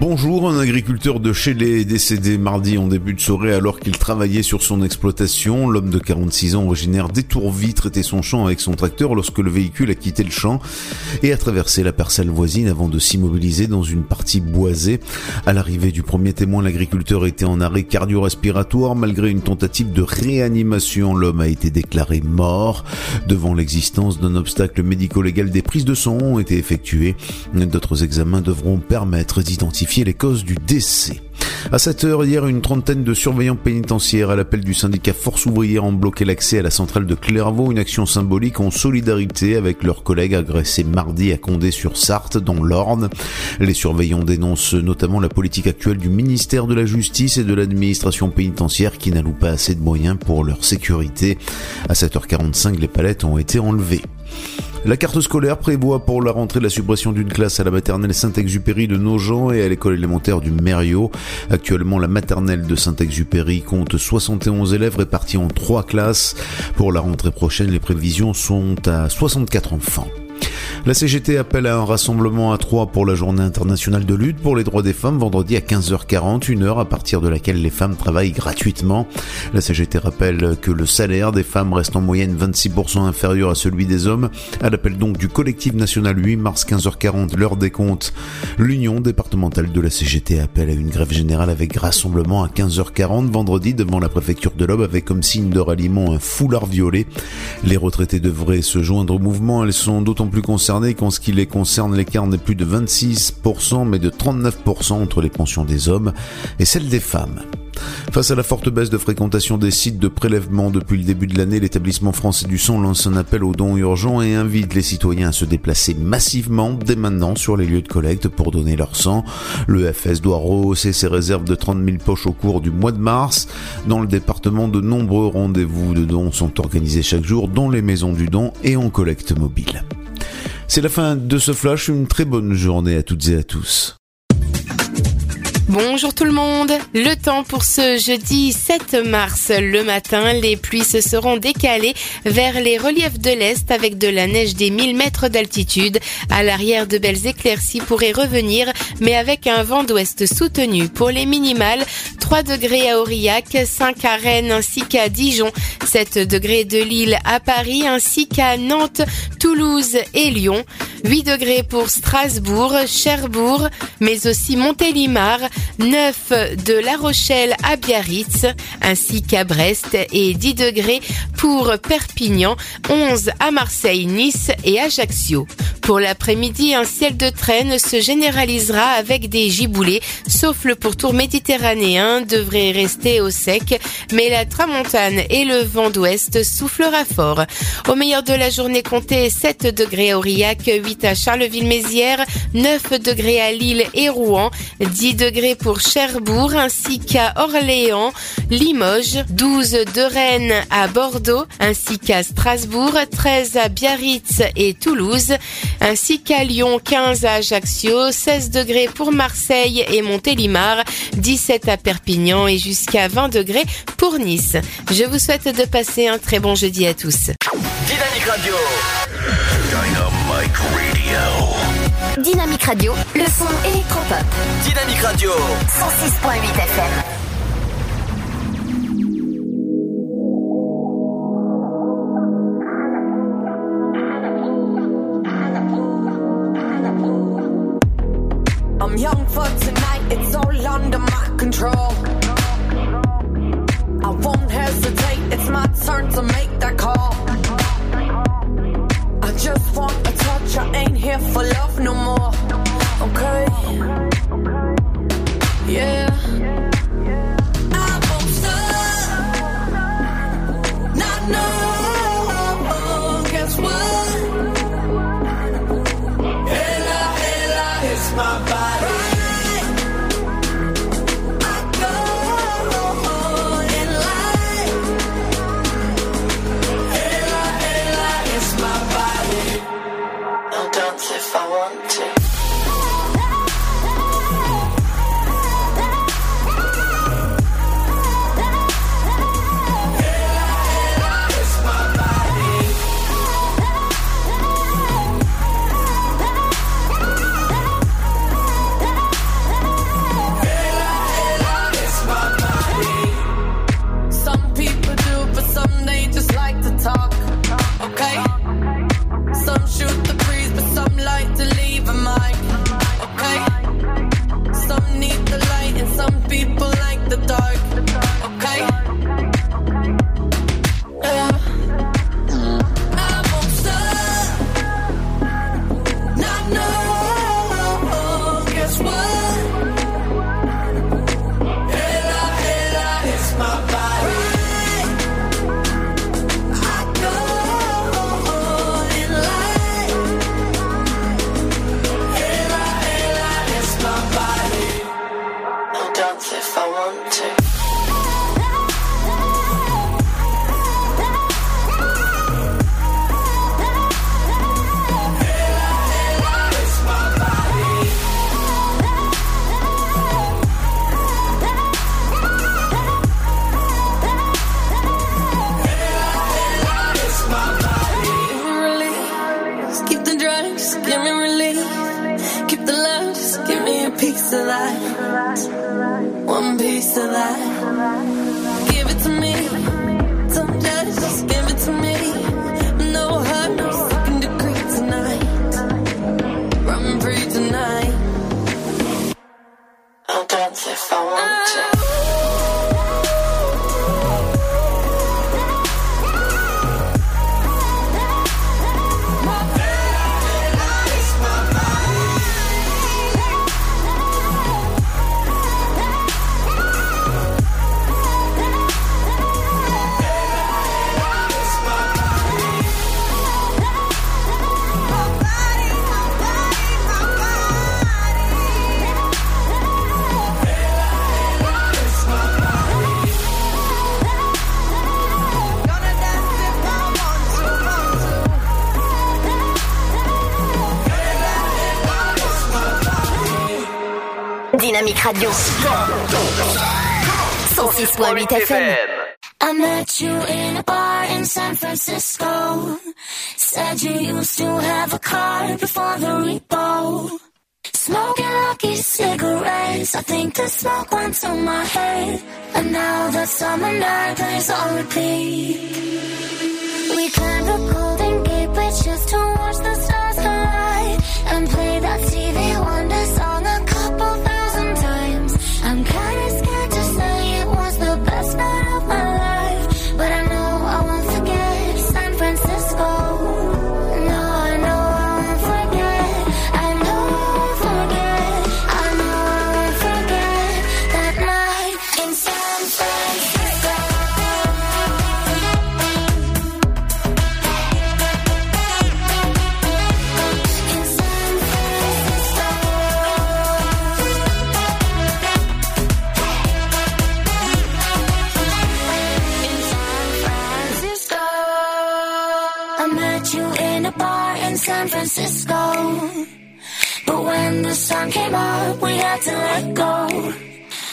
Bonjour, un agriculteur de Chélé est décédé mardi en début de soirée alors qu'il travaillait sur son exploitation. L'homme de 46 ans originaire d'Étourvie traitait son champ avec son tracteur lorsque le véhicule a quitté le champ et a traversé la parcelle voisine avant de s'immobiliser dans une partie boisée. À l'arrivée du premier témoin, l'agriculteur était en arrêt cardio-respiratoire. Malgré une tentative de réanimation, l'homme a été déclaré mort. Devant l'existence d'un obstacle médico-légal, des prises de sang ont été effectuées. D'autres examens devront permettre d'identifier les causes du décès. À 7 heures hier, une trentaine de surveillants pénitentiaires à l'appel du syndicat Force ouvrière ont bloqué l'accès à la centrale de Clairvaux, une action symbolique en solidarité avec leurs collègues agressés mardi à Condé-sur-Sarthe dans l'Orne. Les surveillants dénoncent notamment la politique actuelle du ministère de la Justice et de l'administration pénitentiaire qui n'alloue pas assez de moyens pour leur sécurité. À 7h45, les palettes ont été enlevées. La carte scolaire prévoit pour la rentrée la suppression d'une classe à la maternelle Saint-Exupéry de Nogent et à l'école élémentaire du Mériot. Actuellement, la maternelle de Saint-Exupéry compte 71 élèves répartis en trois classes. Pour la rentrée prochaine, les prévisions sont à 64 enfants. La CGT appelle à un rassemblement à Troyes pour la journée internationale de lutte pour les droits des femmes vendredi à 15h40, une heure à partir de laquelle les femmes travaillent gratuitement. La CGT rappelle que le salaire des femmes reste en moyenne 26% inférieur à celui des hommes. À l'appel donc du collectif national 8 mars 15h40, l'heure des comptes. L'union départementale de la CGT appelle à une grève générale avec rassemblement à 15h40 vendredi devant la préfecture de l'Aube avec comme signe de ralliement un foulard violet. Les retraités devraient se joindre au mouvement, elles sont d'autant plus concernées qu'en ce qui les concerne, l'écart n'est plus de 26%, mais de 39% entre les pensions des hommes et celles des femmes. Face à la forte baisse de fréquentation des sites de prélèvement depuis le début de l'année, l'établissement français du sang lance un appel aux dons urgents et invite les citoyens à se déplacer massivement dès maintenant sur les lieux de collecte pour donner leur sang. Le FS doit rehausser ses réserves de 30 000 poches au cours du mois de mars. Dans le département, de nombreux rendez-vous de dons sont organisés chaque jour dans les maisons du don et en collecte mobile. C'est la fin de ce flash, une très bonne journée à toutes et à tous. Bonjour tout le monde. Le temps pour ce jeudi 7 mars. Le matin, les pluies se seront décalées vers les reliefs de l'Est avec de la neige des 1000 mètres d'altitude. À l'arrière, de belles éclaircies pourraient revenir, mais avec un vent d'ouest soutenu. Pour les minimales, 3 degrés à Aurillac, 5 à Rennes ainsi qu'à Dijon, 7 degrés de Lille à Paris ainsi qu'à Nantes, Toulouse et Lyon, 8 degrés pour Strasbourg, Cherbourg, mais aussi Montélimar, 9 de La Rochelle à Biarritz, ainsi qu'à Brest et 10 degrés pour Perpignan, 11 à Marseille, Nice et Ajaccio. Pour l'après-midi, un ciel de traîne se généralisera avec des giboulées, sauf le pourtour méditerranéen devrait rester au sec, mais la tramontane et le vent d'ouest soufflera fort. Au meilleur de la journée, comptez 7 degrés à Aurillac, 8 à Charleville-Mézières, 9 degrés à Lille et Rouen, 10 degrés pour Cherbourg ainsi qu'à Orléans, Limoges, 12 de Rennes à Bordeaux ainsi qu'à Strasbourg, 13 à Biarritz et Toulouse, ainsi qu'à Lyon, 15 à Ajaccio, 16 degrés pour Marseille et Montélimar, 17 à Perpignan et jusqu'à 20 degrés pour Nice. Je vous souhaite de passer un très bon jeudi à tous. Dynamique Radio. Dynamique Radio. Dynamique Radio, le son électropop. Dynamique Radio. 106.8 FM. I'm young for tonight, it's all under my control. I won't hesitate, it's my turn to make that call. Here for love no more. Okay? Yeah. Dynamique Radio. 106.8 FM. I met you in a bar in San Francisco. Said you used to have a car before the repo. Smoking lucky cigarettes. I think the smoke went to my head. And now the summer night plays on repeat. We climbed the Golden Gate Bridge just to watch the stars collide. And play that TV Wonder song sun came up, we had to let go.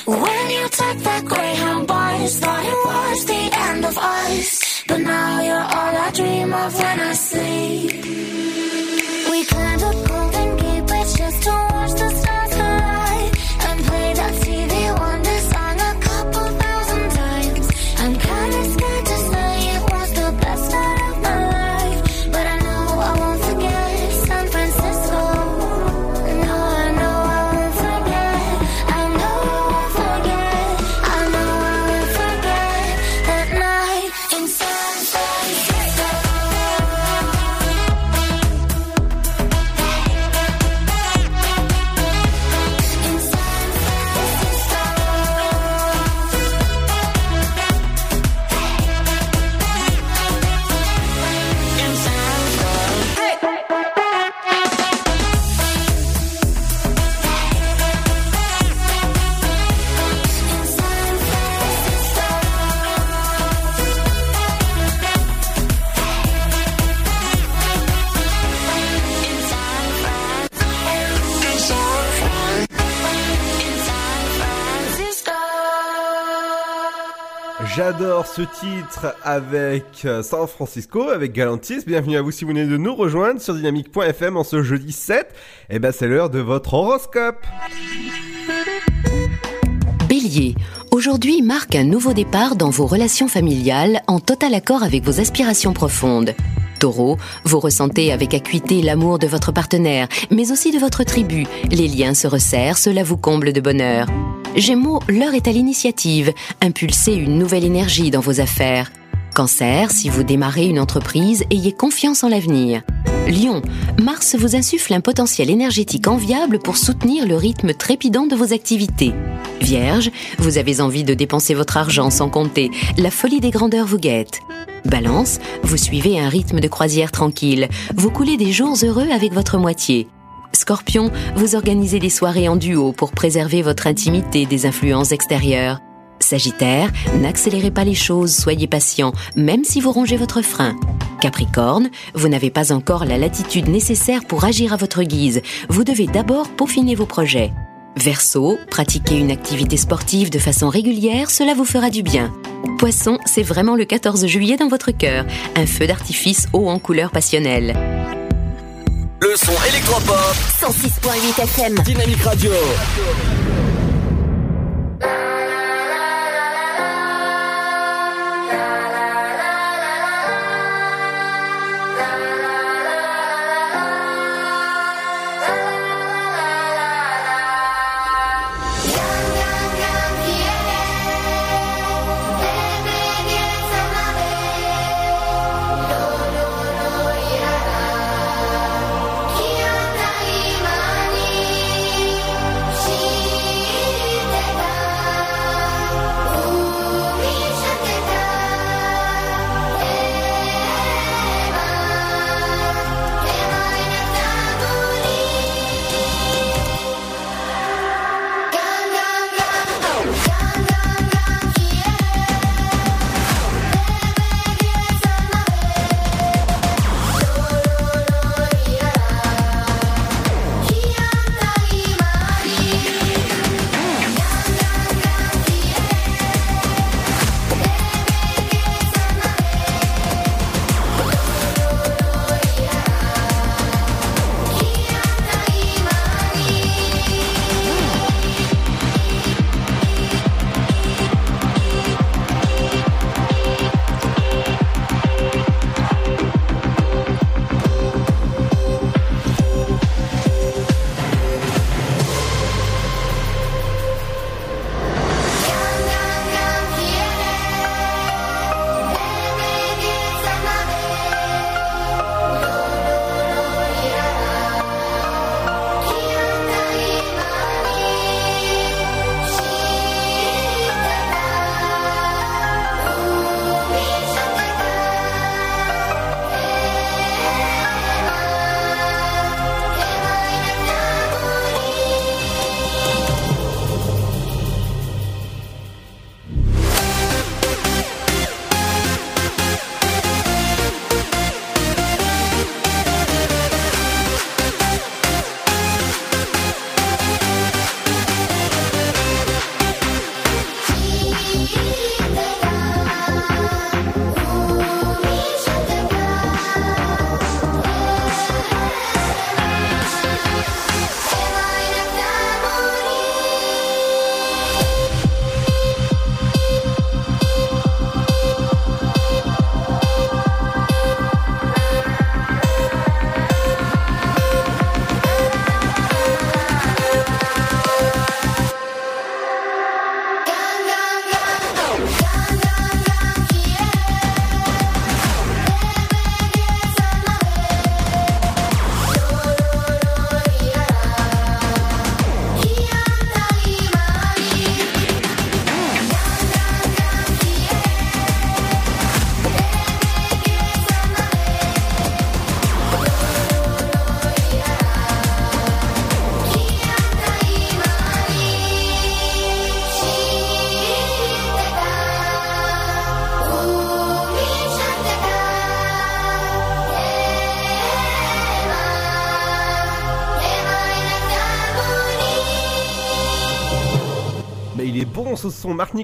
When you took that Greyhound bus, thought it was the end of us. But now you're all I dream of when I sleep. We climbed a J'adore ce titre avec euh, San Francisco, avec Galantis. Bienvenue à vous si vous venez de nous rejoindre sur dynamique.fm en ce jeudi 7. Et ben c'est l'heure de votre horoscope. Bélier, aujourd'hui marque un nouveau départ dans vos relations familiales en total accord avec vos aspirations profondes. Taureau, vous ressentez avec acuité l'amour de votre partenaire, mais aussi de votre tribu. Les liens se resserrent, cela vous comble de bonheur. Gémeaux, l'heure est à l'initiative. Impulsez une nouvelle énergie dans vos affaires. Cancer, si vous démarrez une entreprise, ayez confiance en l'avenir. Lion, Mars vous insuffle un potentiel énergétique enviable pour soutenir le rythme trépidant de vos activités. Vierge, vous avez envie de dépenser votre argent sans compter, la folie des grandeurs vous guette. Balance, vous suivez un rythme de croisière tranquille, vous coulez des jours heureux avec votre moitié. Scorpion, vous organisez des soirées en duo pour préserver votre intimité des influences extérieures. Sagittaire, n'accélérez pas les choses, soyez patient, même si vous rongez votre frein. Capricorne, vous n'avez pas encore la latitude nécessaire pour agir à votre guise. Vous devez d'abord peaufiner vos projets. Verseau, pratiquez une activité sportive de façon régulière, cela vous fera du bien. Poisson, c'est vraiment le 14 juillet dans votre cœur, un feu d'artifice haut en couleur passionnelle. Le son électropop. 106.8 FM. Dynamique Radio.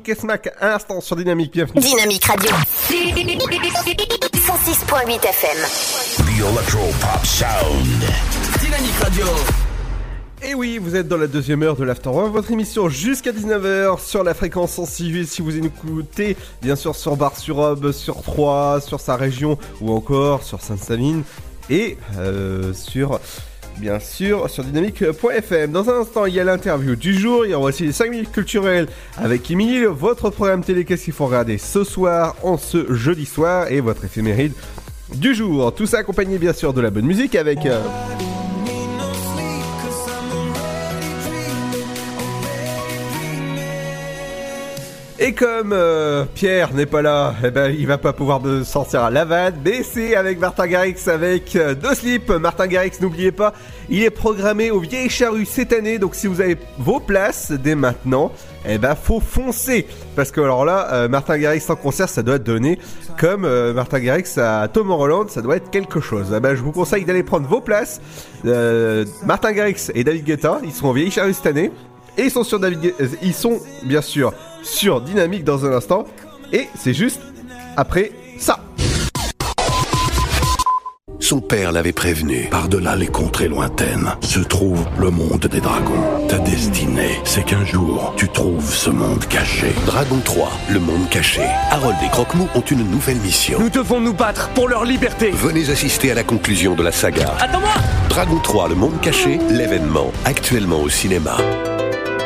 Martinique et Smack à l'instant sur Dynamique. Bienvenue. Dynamique Radio. 106.8 FM. The Electro Pop Sound. Dynamique Radio. Et oui, vous êtes dans la deuxième heure de l'After One, votre émission jusqu'à 19h sur la fréquence 106.8 si vous écoutez, bien sûr sur Bar-sur-Aube, sur Troyes, sur sa région ou encore sur Sainte-Savine et euh, sur bien sûr sur dynamique.fm. Dans un instant, il y a l'interview du jour, il y aura aussi les 5 minutes culturelles avec Émilie, votre programme télé qu'est-ce qu'il faut regarder ce soir, en ce jeudi soir et votre éphéméride du jour. Tout ça accompagné bien sûr de la bonne musique avec... euh, Et comme euh, Pierre n'est pas là, eh ben, il va pas pouvoir me sortir à la vanne, mais c'est avec Martin Garrix avec deux slips. Martin Garrix, n'oubliez pas, il est programmé au Vieille Charrue cette année, donc si vous avez vos places dès maintenant, eh ben faut foncer. Parce que alors là, euh, Martin Garrix en concert, ça doit donner comme euh, Martin Garrix à Tom Holland, ça doit être quelque chose. Eh ben, je vous conseille d'aller prendre vos places. Martin Garrix et David Guetta, ils seront au Vieille Charrue cette année. Et ils sont sur David, euh, ils sont bien sûr sur Dynamique dans un instant. Et c'est juste après ça. Son père l'avait prévenu. Par-delà les contrées lointaines se trouve le monde des dragons. Ta destinée, c'est qu'un jour, tu trouves ce monde caché. Dragon 3, le monde caché. Harold et Croque-Mou ont une nouvelle mission. Nous devons nous battre pour leur liberté. Venez assister à la conclusion de la saga. Attends-moi Dragon 3, le monde caché, l'événement, actuellement au cinéma.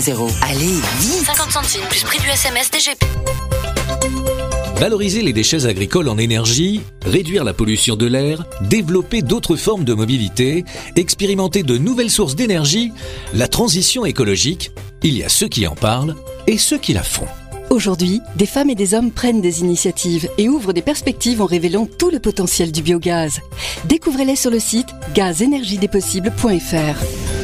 61000. Allez, vite 50 centimes plus prix du SMS DGP. Valoriser les déchets agricoles en énergie, réduire la pollution de l'air, développer d'autres formes de mobilité, expérimenter de nouvelles sources d'énergie, la transition écologique, il y a ceux qui en parlent et ceux qui la font. Aujourd'hui, des femmes et des hommes prennent des initiatives et ouvrent des perspectives en révélant tout le potentiel du biogaz. Découvrez-les sur le site gazenergiedespossibles.fr.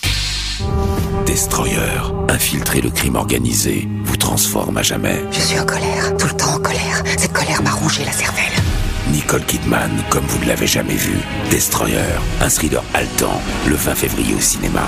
Destroyer, infiltrer le crime organisé, vous transforme à jamais. Je suis en colère, tout le temps en colère. Cette colère m'a rongé la cervelle. Nicole Kidman, comme vous ne l'avez jamais vu. Destroyer, un thriller haletant, le 20 février au cinéma.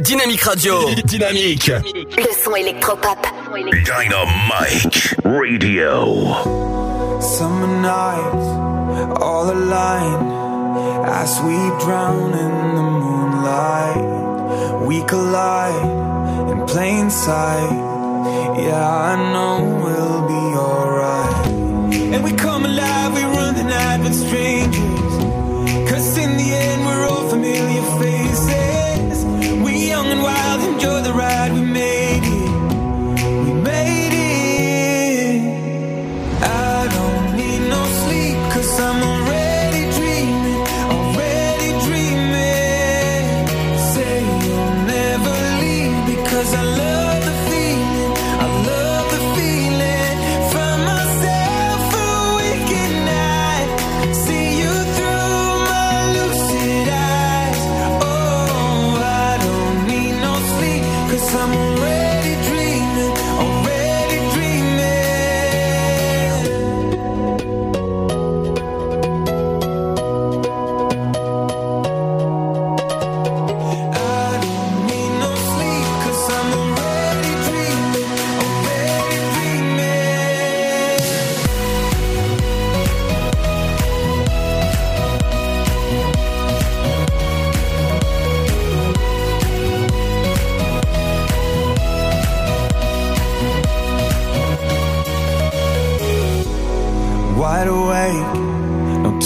Dynamique Radio. Dynamique. Le son électropop. Dynamite Radio. Summer nights, all aligned as we drown in the moonlight. We collide in plain sight. Yeah, I know we'll be alright. And we come alive, we run the night with strangers. Cause in the end, we're all familiar faces and wild, enjoy the ride. We made it. We made it.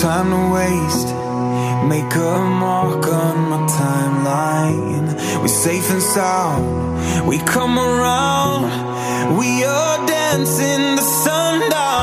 Time to waste. Make a mark on my timeline. We're safe and sound. We come around. We are dancing the sundown.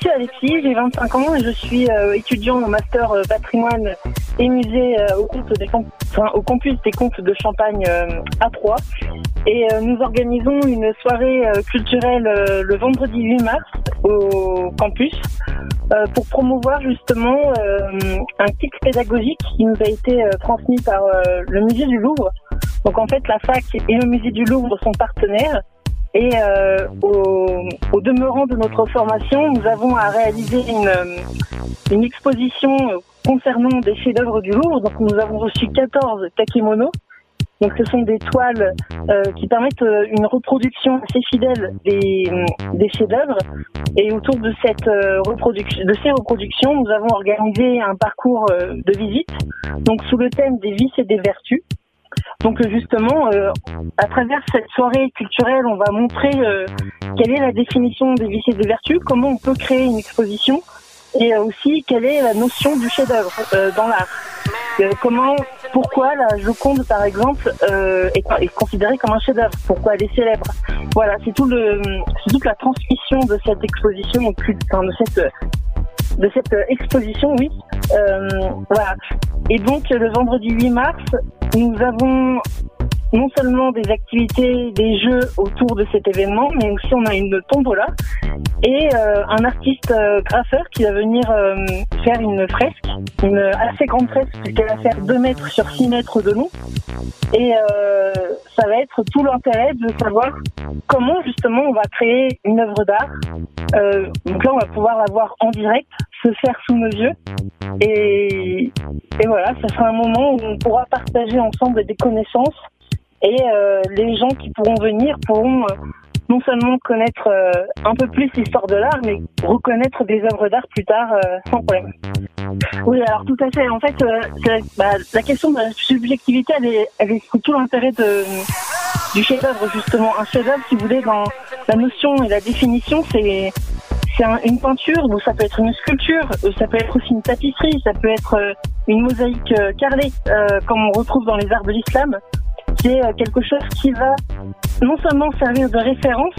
Suis Alexis, j'ai 25 ans et je suis euh, étudiant en master euh, patrimoine et musée euh, au, au campus des comptes de Champagne euh, à Troyes. Et nous organisons une soirée culturelle le vendredi 8 mars au campus pour promouvoir justement un kit pédagogique qui nous a été transmis par le musée du Louvre. Donc en fait, la fac et le musée du Louvre sont partenaires. Et euh, au, au demeurant de notre formation, nous avons à réaliser une, euh, une exposition euh, concernant des chefs-d'œuvre du Louvre. Donc nous avons reçu 14 takemonos. Donc ce sont des toiles euh, qui permettent euh, une reproduction assez fidèle des, des chefs-d'œuvre. Et autour de cette euh, reproduction, de ces reproductions, nous avons organisé un parcours euh, de visite. Donc sous le thème des vices et des vertus. Donc euh, justement, euh, à travers cette soirée culturelle, on va montrer euh, quelle est la définition des vices et des vertus, comment on peut créer une exposition, et euh, aussi quelle est la notion du chef-d'œuvre euh, dans l'art. Euh, comment, pourquoi la Joconde, par exemple, est, est considérée comme un chef-d'œuvre? Pourquoi elle est célèbre? Voilà, c'est tout le, toute la transmission de cette exposition, enfin, de cette de cette euh, exposition, oui. Euh, voilà. Et donc le vendredi 8 mars, nous avons non seulement des activités, des jeux autour de cet événement, mais aussi on a une tombola et euh, un artiste euh, graffeur qui va venir euh, faire une fresque, une assez grande fresque puisqu'elle va faire 2 mètres sur 6 mètres de long. Et euh, ça va être tout l'intérêt de savoir comment justement on va créer une œuvre d'art. Euh, donc là on va pouvoir la voir en direct, se faire sous nos yeux. Et, et voilà, ça sera un moment où on pourra partager ensemble des connaissances et euh, les gens qui pourront venir pourront euh, non seulement connaître euh, un peu plus l'histoire de l'art, mais reconnaître des œuvres d'art plus tard euh, sans problème. Oui, alors tout à fait. En fait, euh, bah, la question de la subjectivité, elle est, elle est tout l'intérêt de, du chef-d'œuvre justement. Un chef-d'œuvre, si vous voulez, dans la notion et la définition, c'est c'est un- une peinture, donc ça peut être une sculpture, euh, ça peut être aussi une tapisserie, ça peut être une mosaïque euh, comme on retrouve dans les arts de l'islam. C'est euh, quelque chose qui va non seulement servir de référence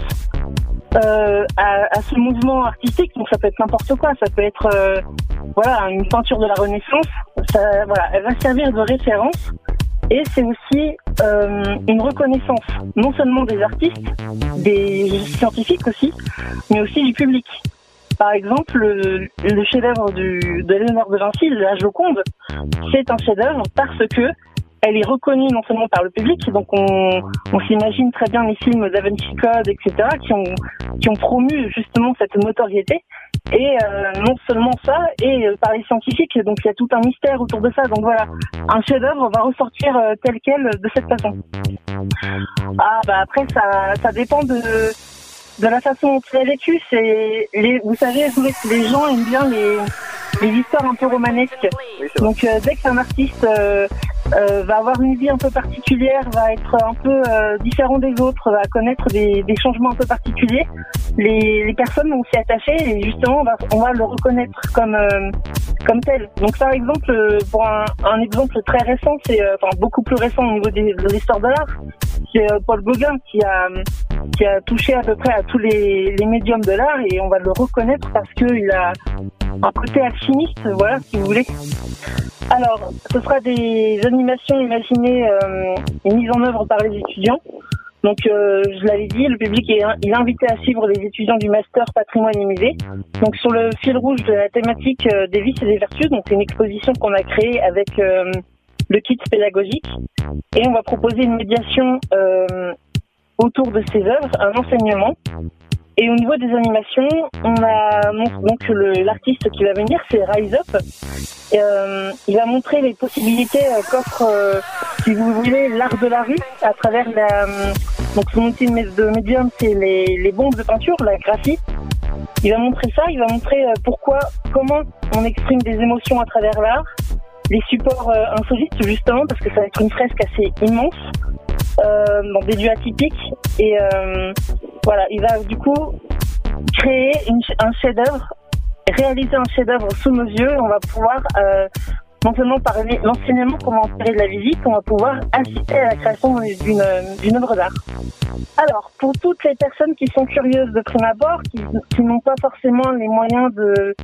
euh, à, à ce mouvement artistique, donc ça peut être n'importe quoi, ça peut être euh, voilà une peinture de la Renaissance, ça, voilà, elle va servir de référence et c'est aussi euh, une reconnaissance non seulement des artistes, des scientifiques aussi, mais aussi du public. Par exemple, le, le chef-d'œuvre de Léonard de Vinci, la Joconde, c'est un chef-d'œuvre parce que elle est reconnue non seulement par le public, donc on, on s'imagine très bien les films Da Vinci Code, etc., qui ont, qui ont promu justement cette notoriété, et euh, non seulement ça, et euh, par les scientifiques, donc il y a tout un mystère autour de ça, donc voilà, un chef-d'œuvre va ressortir euh, tel quel de cette façon. Ah bah après ça, ça dépend de de la façon dont il a vécu, c'est, les, vous savez, les gens aiment bien les, les histoires un peu romanesques. Donc euh, dès qu'un artiste euh, va avoir une vie un peu particulière, va être un peu euh, différent des autres, va connaître des, changements un peu particuliers, les, personnes vont s'y attacher et justement on va, le reconnaître comme euh, comme tel. Donc par exemple, pour un, exemple très récent, c'est enfin beaucoup plus récent au niveau des, de l'histoire de l'art, c'est Paul Gauguin qui a qui a touché à peu près à tous les, les médiums de l'art et on va le reconnaître parce qu'il a un côté alchimiste, voilà, si vous voulez. Alors, ce sera des animations imaginées euh, et mises en œuvre par les étudiants. Donc, euh, je l'avais dit, le public est, invité à suivre les étudiants du master patrimoine et musée. Donc, sur le fil rouge de la thématique euh, des vices et des vertus, donc c'est une exposition qu'on a créée avec le kit pédagogique, et on va proposer une médiation autour de ces œuvres, un enseignement. Et au niveau des animations, on a donc l'artiste qui va venir, c'est Rise Up. Euh, il va montrer les possibilités euh, qu'offre, euh, si vous voulez, l'art de la rue à travers donc son outil de mé- de médium, c'est les, les bombes de peinture, la graphie. Il va montrer ça. Il va montrer pourquoi, comment on exprime des émotions à travers l'art, les supports euh, insolites justement, parce que ça va être une fresque assez immense euh, dans des lieux atypiques. Et euh, voilà, il va du coup créer un chef-d'œuvre, réaliser un chef-d'œuvre sous nos yeux. On va pouvoir non seulement par l'e- l'enseignement qu'on va en tirer de la visite, on va pouvoir assister à la création d'une œuvre d'art. Alors, pour toutes les personnes qui sont curieuses de prime abord, qui, qui n'ont pas forcément les moyens de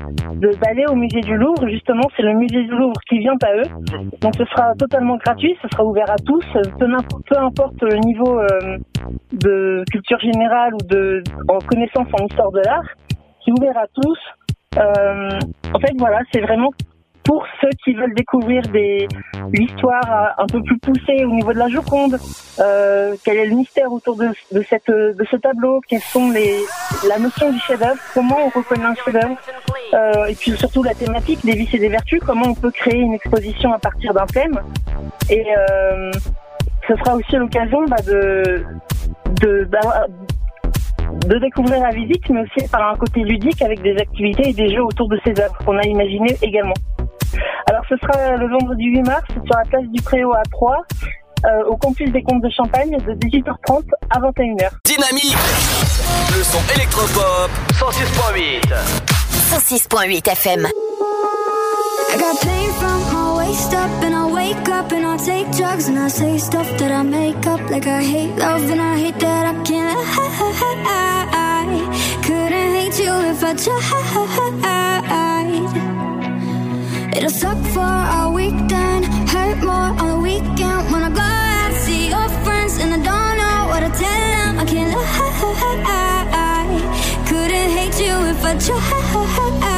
d'aller au musée du Louvre, justement, c'est le musée du Louvre qui vient à eux. Donc, ce sera totalement gratuit, ce sera ouvert à tous, peu importe le niveau euh, de culture générale ou de en connaissance en histoire de l'art, c'est ouvert à tous. Euh, en fait, voilà, c'est vraiment pour ceux qui veulent découvrir des l'histoire euh, un peu plus poussée au niveau de la Joconde, euh, quel est le mystère autour de, de cette de ce tableau, quelles sont les la notion du chef-d'œuvre, comment on reconnaît un chef-d'œuvre, euh, et puis surtout la thématique des vices et des vertus, comment on peut créer une exposition à partir d'un thème. Et euh, ce sera aussi l'occasion bah, de de d'avoir- de découvrir la visite, mais aussi par un côté ludique avec des activités et des jeux autour de ces œuvres qu'on a imaginées également. Alors ce sera le vendredi 8 mars sur la place du Préau à 3, euh, au campus des Comptes de Champagne de 18h30 à 21h. Dynamique. Le son électropop. 106.8 106.8 FM. I got pain from my waist up and I wake up and I take drugs and I say stuff that I make up like I hate love and I hate that I can't I couldn't hate you if I tried It'll suck for a weekend hurt more on the weekend. When I go out see your friends and I don't know what to tell them I can't lie. Couldn't hate you if I tried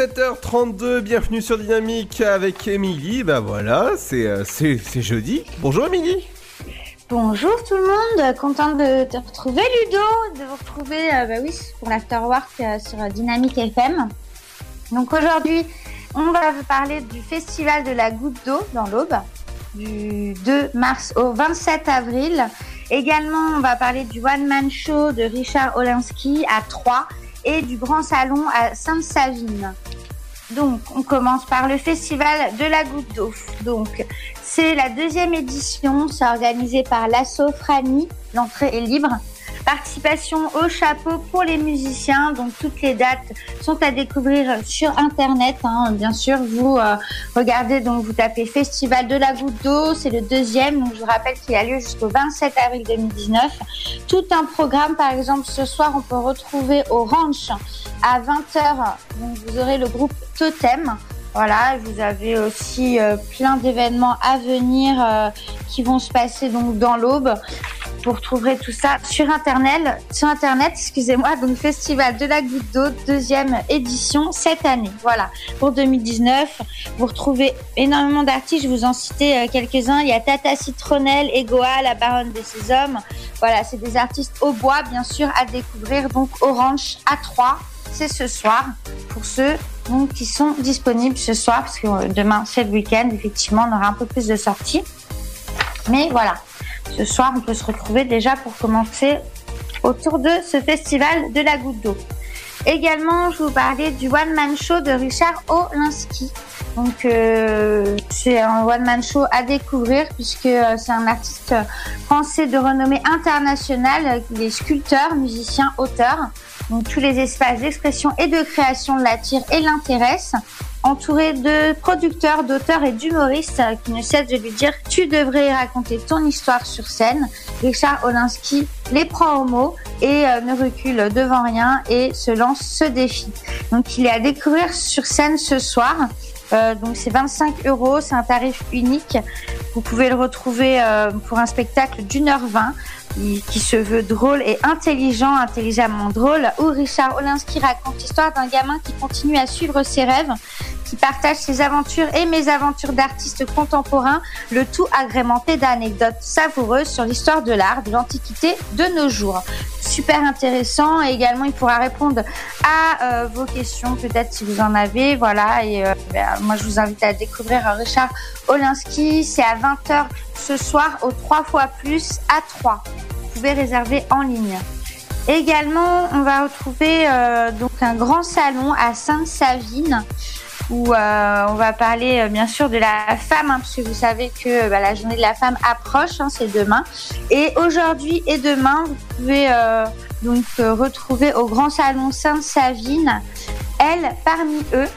17h32, bienvenue sur Dynamique avec Émilie. Bah voilà, c'est euh, c'est c'est jeudi. Bonjour Émilie. Bonjour tout le monde, contente de te retrouver Ludo, de vous retrouver euh, bah oui, pour l'Afterwork euh, sur Dynamique FM. Donc aujourd'hui, on va vous parler du festival de la goutte d'eau dans l'Aube, du 2 mars au 27 avril. Également, on va parler du One Man Show de Richard Olinsky à Troyes et du Grand Salon à Sainte-Savine. Donc, on commence par le festival de la goutte d'eau. Donc, c'est la deuxième édition, c'est organisé par l'Asso Frani, l'entrée est libre. Participation au chapeau pour les musiciens, donc toutes les dates sont à découvrir sur internet. hein. Bien sûr, vous euh, regardez donc vous tapez Festival de la Goutte d'eau, c'est le deuxième. Donc je vous rappelle qu'il a lieu jusqu'au 27 avril 2019. Tout un programme, par exemple, ce soir on peut retrouver au Ranch à 20h. Donc vous aurez le groupe Totem. Voilà, vous avez aussi euh, plein d'événements à venir euh, qui vont se passer donc dans l'aube. Vous retrouverez tout ça sur internet, sur internet, excusez-moi, donc Festival de la Goutte d'eau, deuxième édition cette année. Voilà, pour 2019. Vous retrouvez énormément d'artistes, je vous en citais euh, quelques-uns. Il y a Tata Citronnelle, Egoa, la Baronne des Ces Hommes. Voilà, c'est des artistes au bois, bien sûr, à découvrir. Donc Orange à 3, c'est ce soir pour ceux donc, qui sont disponibles ce soir, parce que euh, demain c'est le week-end, effectivement, on aura un peu plus de sorties. Mais voilà, ce soir, on peut se retrouver déjà pour commencer autour de ce festival de la goutte d'eau. Également, je vous parlais du One Man Show de Richard Olinsky. Euh, c'est un One Man Show à découvrir puisque euh, c'est un artiste français de renommée internationale. Il est sculpteur, musicien, auteur. Donc, tous les espaces d'expression et de création l'attirent et l'intéressent. Entouré de producteurs, d'auteurs et d'humoristes euh, qui ne cessent de lui dire tu devrais raconter ton histoire sur scène. Richard Olinsky les prend au mot et euh, ne recule devant rien et se lance ce défi. Donc il est à découvrir sur scène ce soir. Euh, donc c'est 25 euros, c'est un tarif unique. Vous pouvez le retrouver euh, pour un spectacle d'une heure vingt qui- se veut drôle et intelligent, intelligemment drôle, où Richard Olinsky raconte l'histoire d'un gamin qui continue à suivre ses rêves, qui partage ses aventures et mésaventures d'artistes contemporains, le tout agrémenté d'anecdotes savoureuses sur l'histoire de l'art de l'Antiquité de nos jours. Super intéressant et également il pourra répondre à euh, vos questions peut-être si vous en avez. Voilà et euh, ben, moi je vous invite à découvrir Richard Olinsky. C'est à 20h ce soir au 3 fois plus à 3. Vous pouvez réserver en ligne. Également, on va retrouver euh, donc un grand salon à Sainte-Savine où euh, on va parler euh, bien sûr de la femme, hein, parce que vous savez que bah, la journée de la femme approche, hein, c'est demain. Et aujourd'hui et demain, vous pouvez euh, donc euh, retrouver au grand salon Sainte-Savine, elle parmi eux.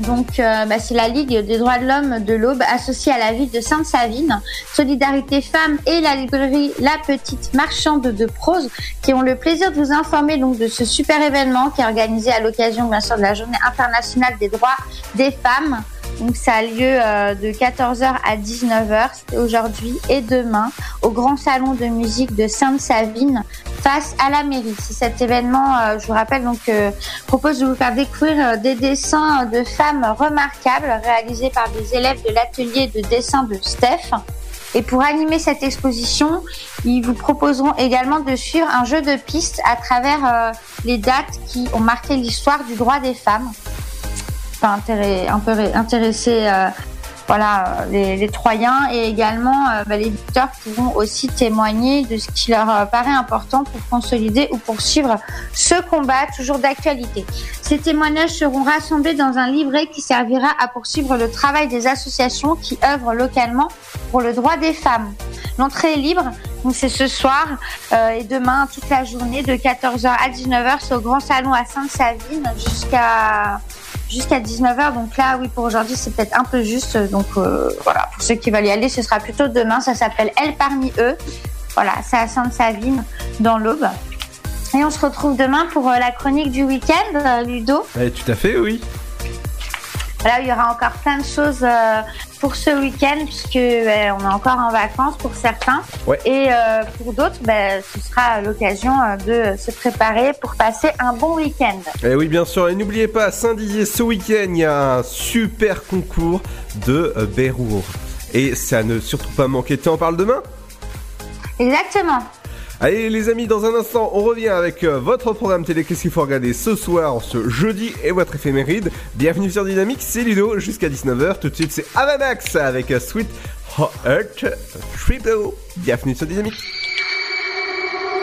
Donc, euh, bah, c'est la Ligue des droits de l'homme de l'Aube associée à la ville de Sainte-Savine, Solidarité Femmes et la librairie La Petite Marchande de prose qui ont le plaisir de vous informer donc de ce super événement qui est organisé à l'occasion bien sûr de la Journée internationale des droits des femmes. Donc ça a lieu euh, de 14h à 19h, c'était aujourd'hui et demain, au Grand Salon de musique de Sainte-Savine face à la mairie. C'est cet événement, euh, je vous rappelle, donc euh, propose de vous faire découvrir des dessins de femmes remarquables réalisés par des élèves de l'atelier de dessin de Steph. Et pour animer cette exposition, ils vous proposeront également de suivre un jeu de pistes à travers les dates qui ont marqué l'histoire du droit des femmes. Enfin, un peu intéresser euh, voilà, les, Troyens et également euh, bah, les visiteurs pourront aussi témoigner de ce qui leur euh, paraît important pour consolider ou poursuivre ce combat toujours d'actualité. Ces témoignages seront rassemblés dans un livret qui servira à poursuivre le travail des associations qui œuvrent localement pour le droit des femmes. L'entrée est libre, donc c'est ce soir et demain toute la journée de 14h à 19h, c'est au Grand Salon à Sainte-Savine jusqu'à jusqu'à 19h. Donc là, oui, pour aujourd'hui, c'est peut-être un peu juste. Donc euh, voilà, pour ceux qui veulent y aller, ce sera plutôt demain. Ça s'appelle Elle parmi eux. Voilà, c'est à Sainte-Savine, dans l'Aube. Et on se retrouve demain pour euh, la chronique du week-end, euh, Ludo. Eh, tout à fait, oui. Voilà, il y aura encore plein de choses euh, pour ce week-end, puisque euh, on est encore en vacances pour certains. Ouais. Et euh, pour d'autres, ben, ce sera l'occasion de se préparer pour passer un bon week-end. Et Eh oui, bien sûr. Et n'oubliez pas, Saint-Dizier, ce week-end, il y a un super concours de Bérour. Et ça ne surtout pas manquer. Tu en parles demain? Exactement. Allez les amis, dans un instant, on revient avec euh, votre programme télé. Qu'est-ce qu'il faut regarder ce soir, ce jeudi et votre éphéméride? Bienvenue sur Dynamique, c'est Ludo jusqu'à 19h. Tout de suite, c'est Avamax avec euh, Sweet Heart Triple. Bienvenue sur Dynamique.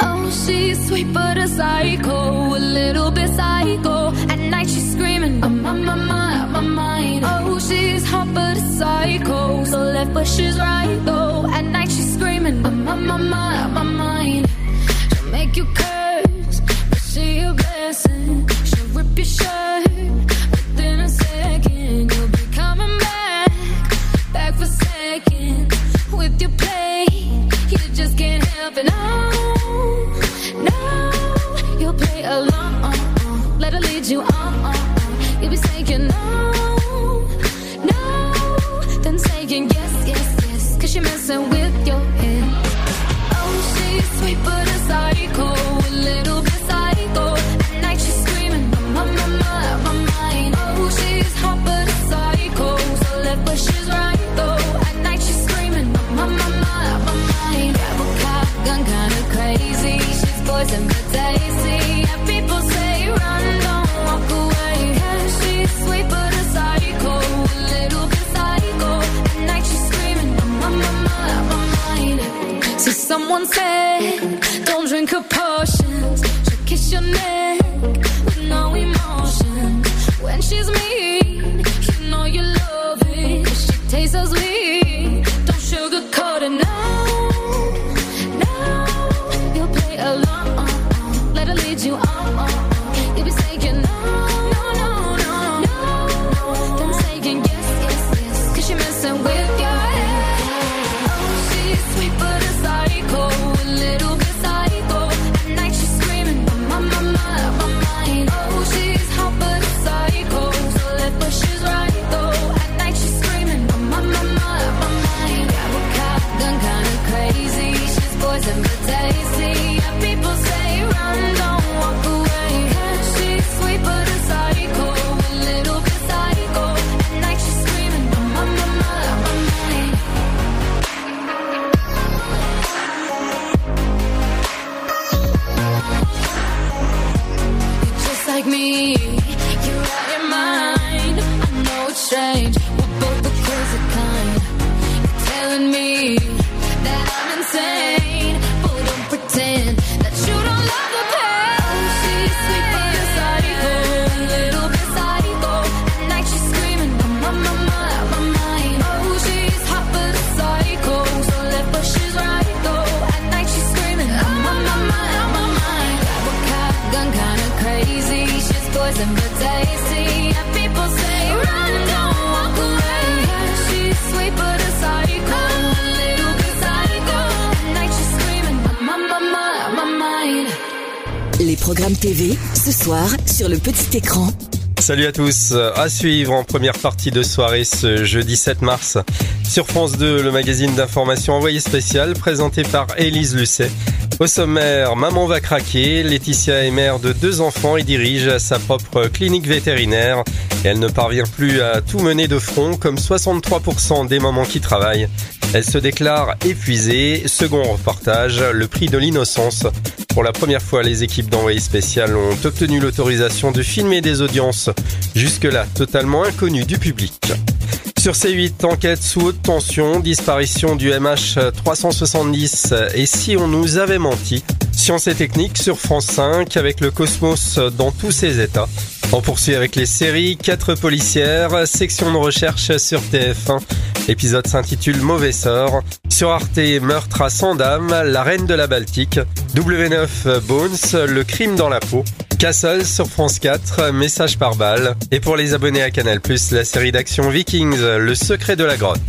Oh, she's sweet but a psycho, a little bit psycho. At night she's screaming, I'm on my mind, my mind. Oh, she's hot but a psycho, so left but she's right though. At night she's screaming, I'm on my mind, my mind. She'll you curse, but she a blessing. She'll rip your shirt within a second. You'll be coming back, back for seconds with your play. You just can't help it. No, no, you'll play along. Let her lead you on. You'll be saying no, no, then saying yes, yes, yes. Cause you're messing with your someone said, Salut à tous, à suivre en première partie de soirée ce jeudi 7 mars sur France 2, le magazine d'information envoyé spécial présenté par Élise Lucet. Au sommaire, maman va craquer, Laetitia est mère de deux enfants et dirige sa propre clinique vétérinaire. Elle ne parvient plus à tout mener de front comme 63% des mamans qui travaillent. Elle se déclare épuisée. Second reportage, le prix de l'innocence. Pour la première fois, les équipes d'envoyé spécial ont obtenu l'autorisation de filmer des audiences jusque-là totalement inconnues du public. Sur C8, enquête sous haute tension, disparition du MH370 et si on nous avait menti? Science et technique sur France 5 avec le cosmos dans tous ses états. On poursuit avec les séries 4 policières, section de recherche sur TF1. L'épisode s'intitule Mauvais sort. Sur Arte, meurtre à Sandam, la reine de la Baltique. W9 Bones, le crime dans la peau. Castle sur France 4, message par balle. Et pour les abonnés à Canal+, la série d'action Vikings, le secret de la grotte.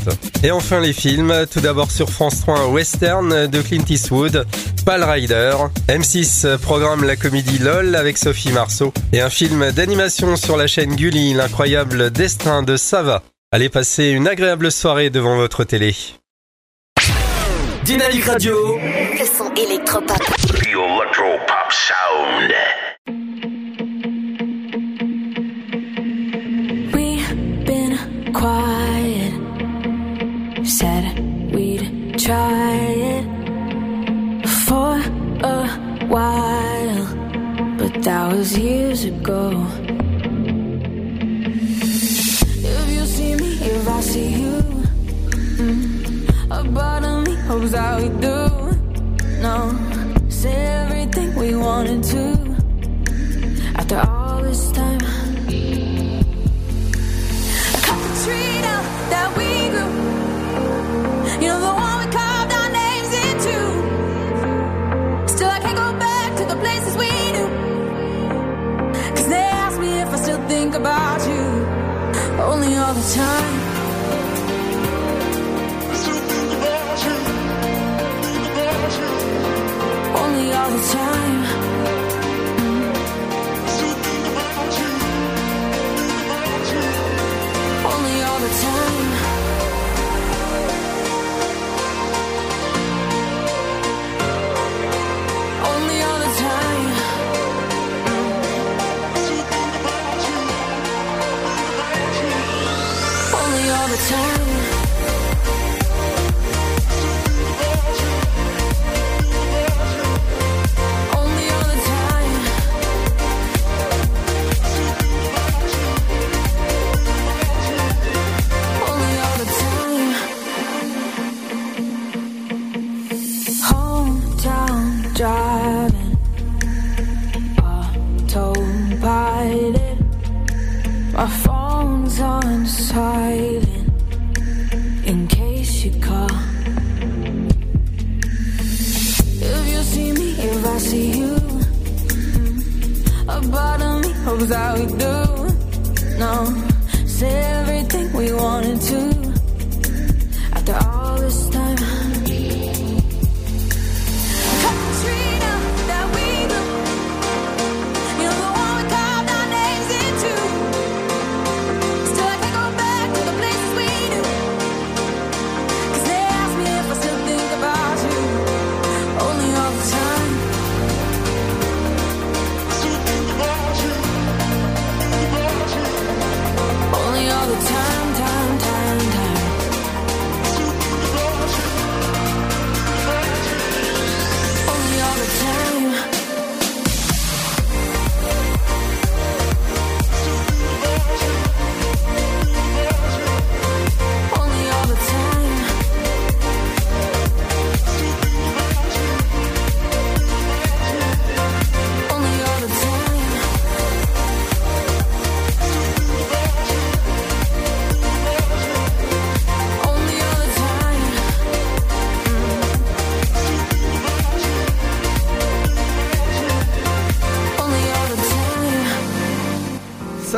Et enfin les films, tout d'abord sur France 3, un western de Clint Eastwood, Pal Rider. M6 programme la comédie LOL avec Sophie Marceau. Et un film d'animation sur la chaîne Gulli, l'incroyable destin de Sava Allez passer une agréable soirée devant votre télé. Dynamique Radio. Le son électropop. The Electro Pop Sound. We've been quiet. Said we'd try it for a while, but that was years ago. I see you, a part of me hopes that we do. No, say everything we wanted to. After all this time. Cut the tree down that we grew. You know the one we carved our names into. Still I can't go back to the places we they ask me if I still think about you. Only all the time. All the time. Silent in case you call. If you see me, if I see you, a part of me hopes that we do. No, say everything we wanted to.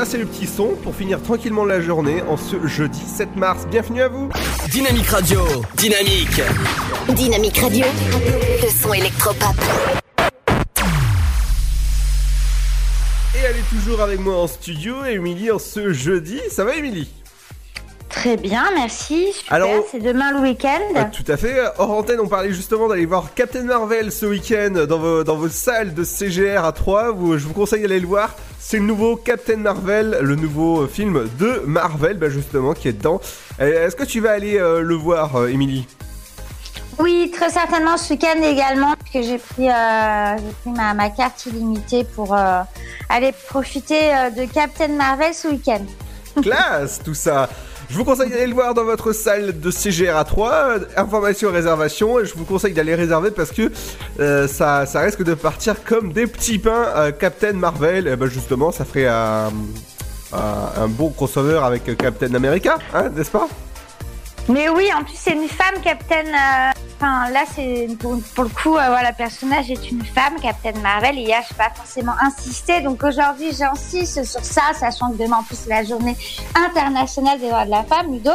C'est le petit son pour finir tranquillement la journée en ce jeudi 7 mars. Bienvenue à vous. Dynamique Radio. Dynamique. Dynamique Radio. Le son électropop. Et elle est toujours avec moi en studio, Émilie, en ce jeudi. Ça va, Émilie? Très bien, merci. Super, Alors- c'est demain le week-end. Ah, Tout à fait. Hors antenne, on parlait justement d'aller voir Captain Marvel ce week-end dans vos, dans vos salles de CGR à 3. Vous, je vous conseille d'aller le voir. C'est le nouveau Captain Marvel, le nouveau film de Marvel, bah, justement, qui est dedans. Euh, Est-ce que tu vas aller euh, le voir, euh, Émilie? Oui, très certainement ce week-end également, puisque j'ai pris, euh, j'ai pris ma, ma carte illimitée pour euh, aller profiter euh, de Captain Marvel ce week-end. Classe, tout ça. Je vous conseille d'aller le voir dans votre salle de CGR à 3. Euh, Information, réservation. Et je vous conseille d'aller réserver parce que euh, ça, risque de partir comme des petits pains. euh, Captain Marvel, eh ben justement, ça ferait un, un, bon crossover avec Captain America, hein, n'est-ce pas? Mais oui, en plus c'est une femme, Captain. Enfin, là, c'est pour, pour le coup, euh, voilà, le personnage est une femme, Captain Marvel. Et hier, je n'ai pas forcément insisté. Donc aujourd'hui, j'insiste sur ça, sachant que demain, en plus, c'est la journée internationale des droits de la femme, Ludo.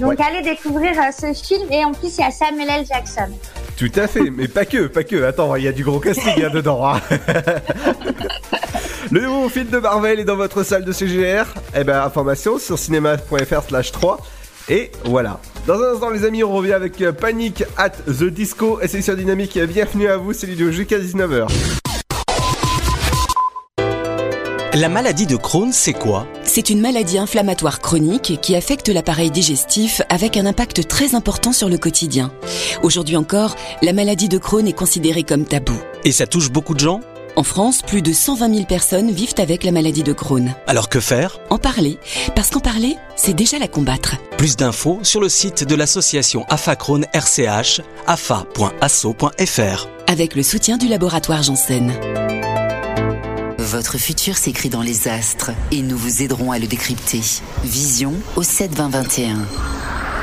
Donc Ouais. allez découvrir euh, ce film. Et en plus, il y a Samuel L. Jackson. Tout à fait, mais pas que, pas que. Attends, il y a du gros casting là dedans. hein. Le nouveau film de Marvel est dans votre salle de CGR. Eh ben, information sur cinéma.fr slash 3. Et voilà. Dans un instant, les amis, on revient avec euh, Panic at the Disco et c'est sur Dynamique. Bienvenue à vous, c'est Ludo jusqu'à 19h. La maladie de Crohn, c'est quoi? C'est une maladie inflammatoire chronique qui affecte l'appareil digestif avec un impact très important sur le quotidien. Aujourd'hui encore, la maladie de Crohn est considérée comme tabou. Et ça touche beaucoup de gens? En France, plus de 120 000 personnes vivent avec la maladie de Crohn. Alors que faire? En parler, parce qu'en parler, c'est déjà la combattre. Plus d'infos sur le site de l'association AFA Crohn RCH, afa.asso.fr. Avec le soutien du laboratoire Janssen. Votre futur s'écrit dans les astres et nous vous aiderons à le décrypter. Vision au 7 20 21.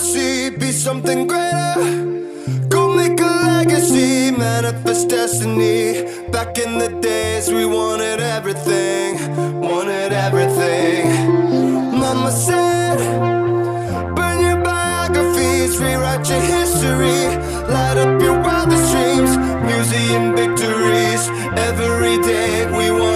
be something greater. Go make a legacy, manifest destiny. Back in the days, we wanted everything, wanted everything. Mama said, burn your biographies, rewrite your history, light up your wildest dreams, museum victories. Every day we want.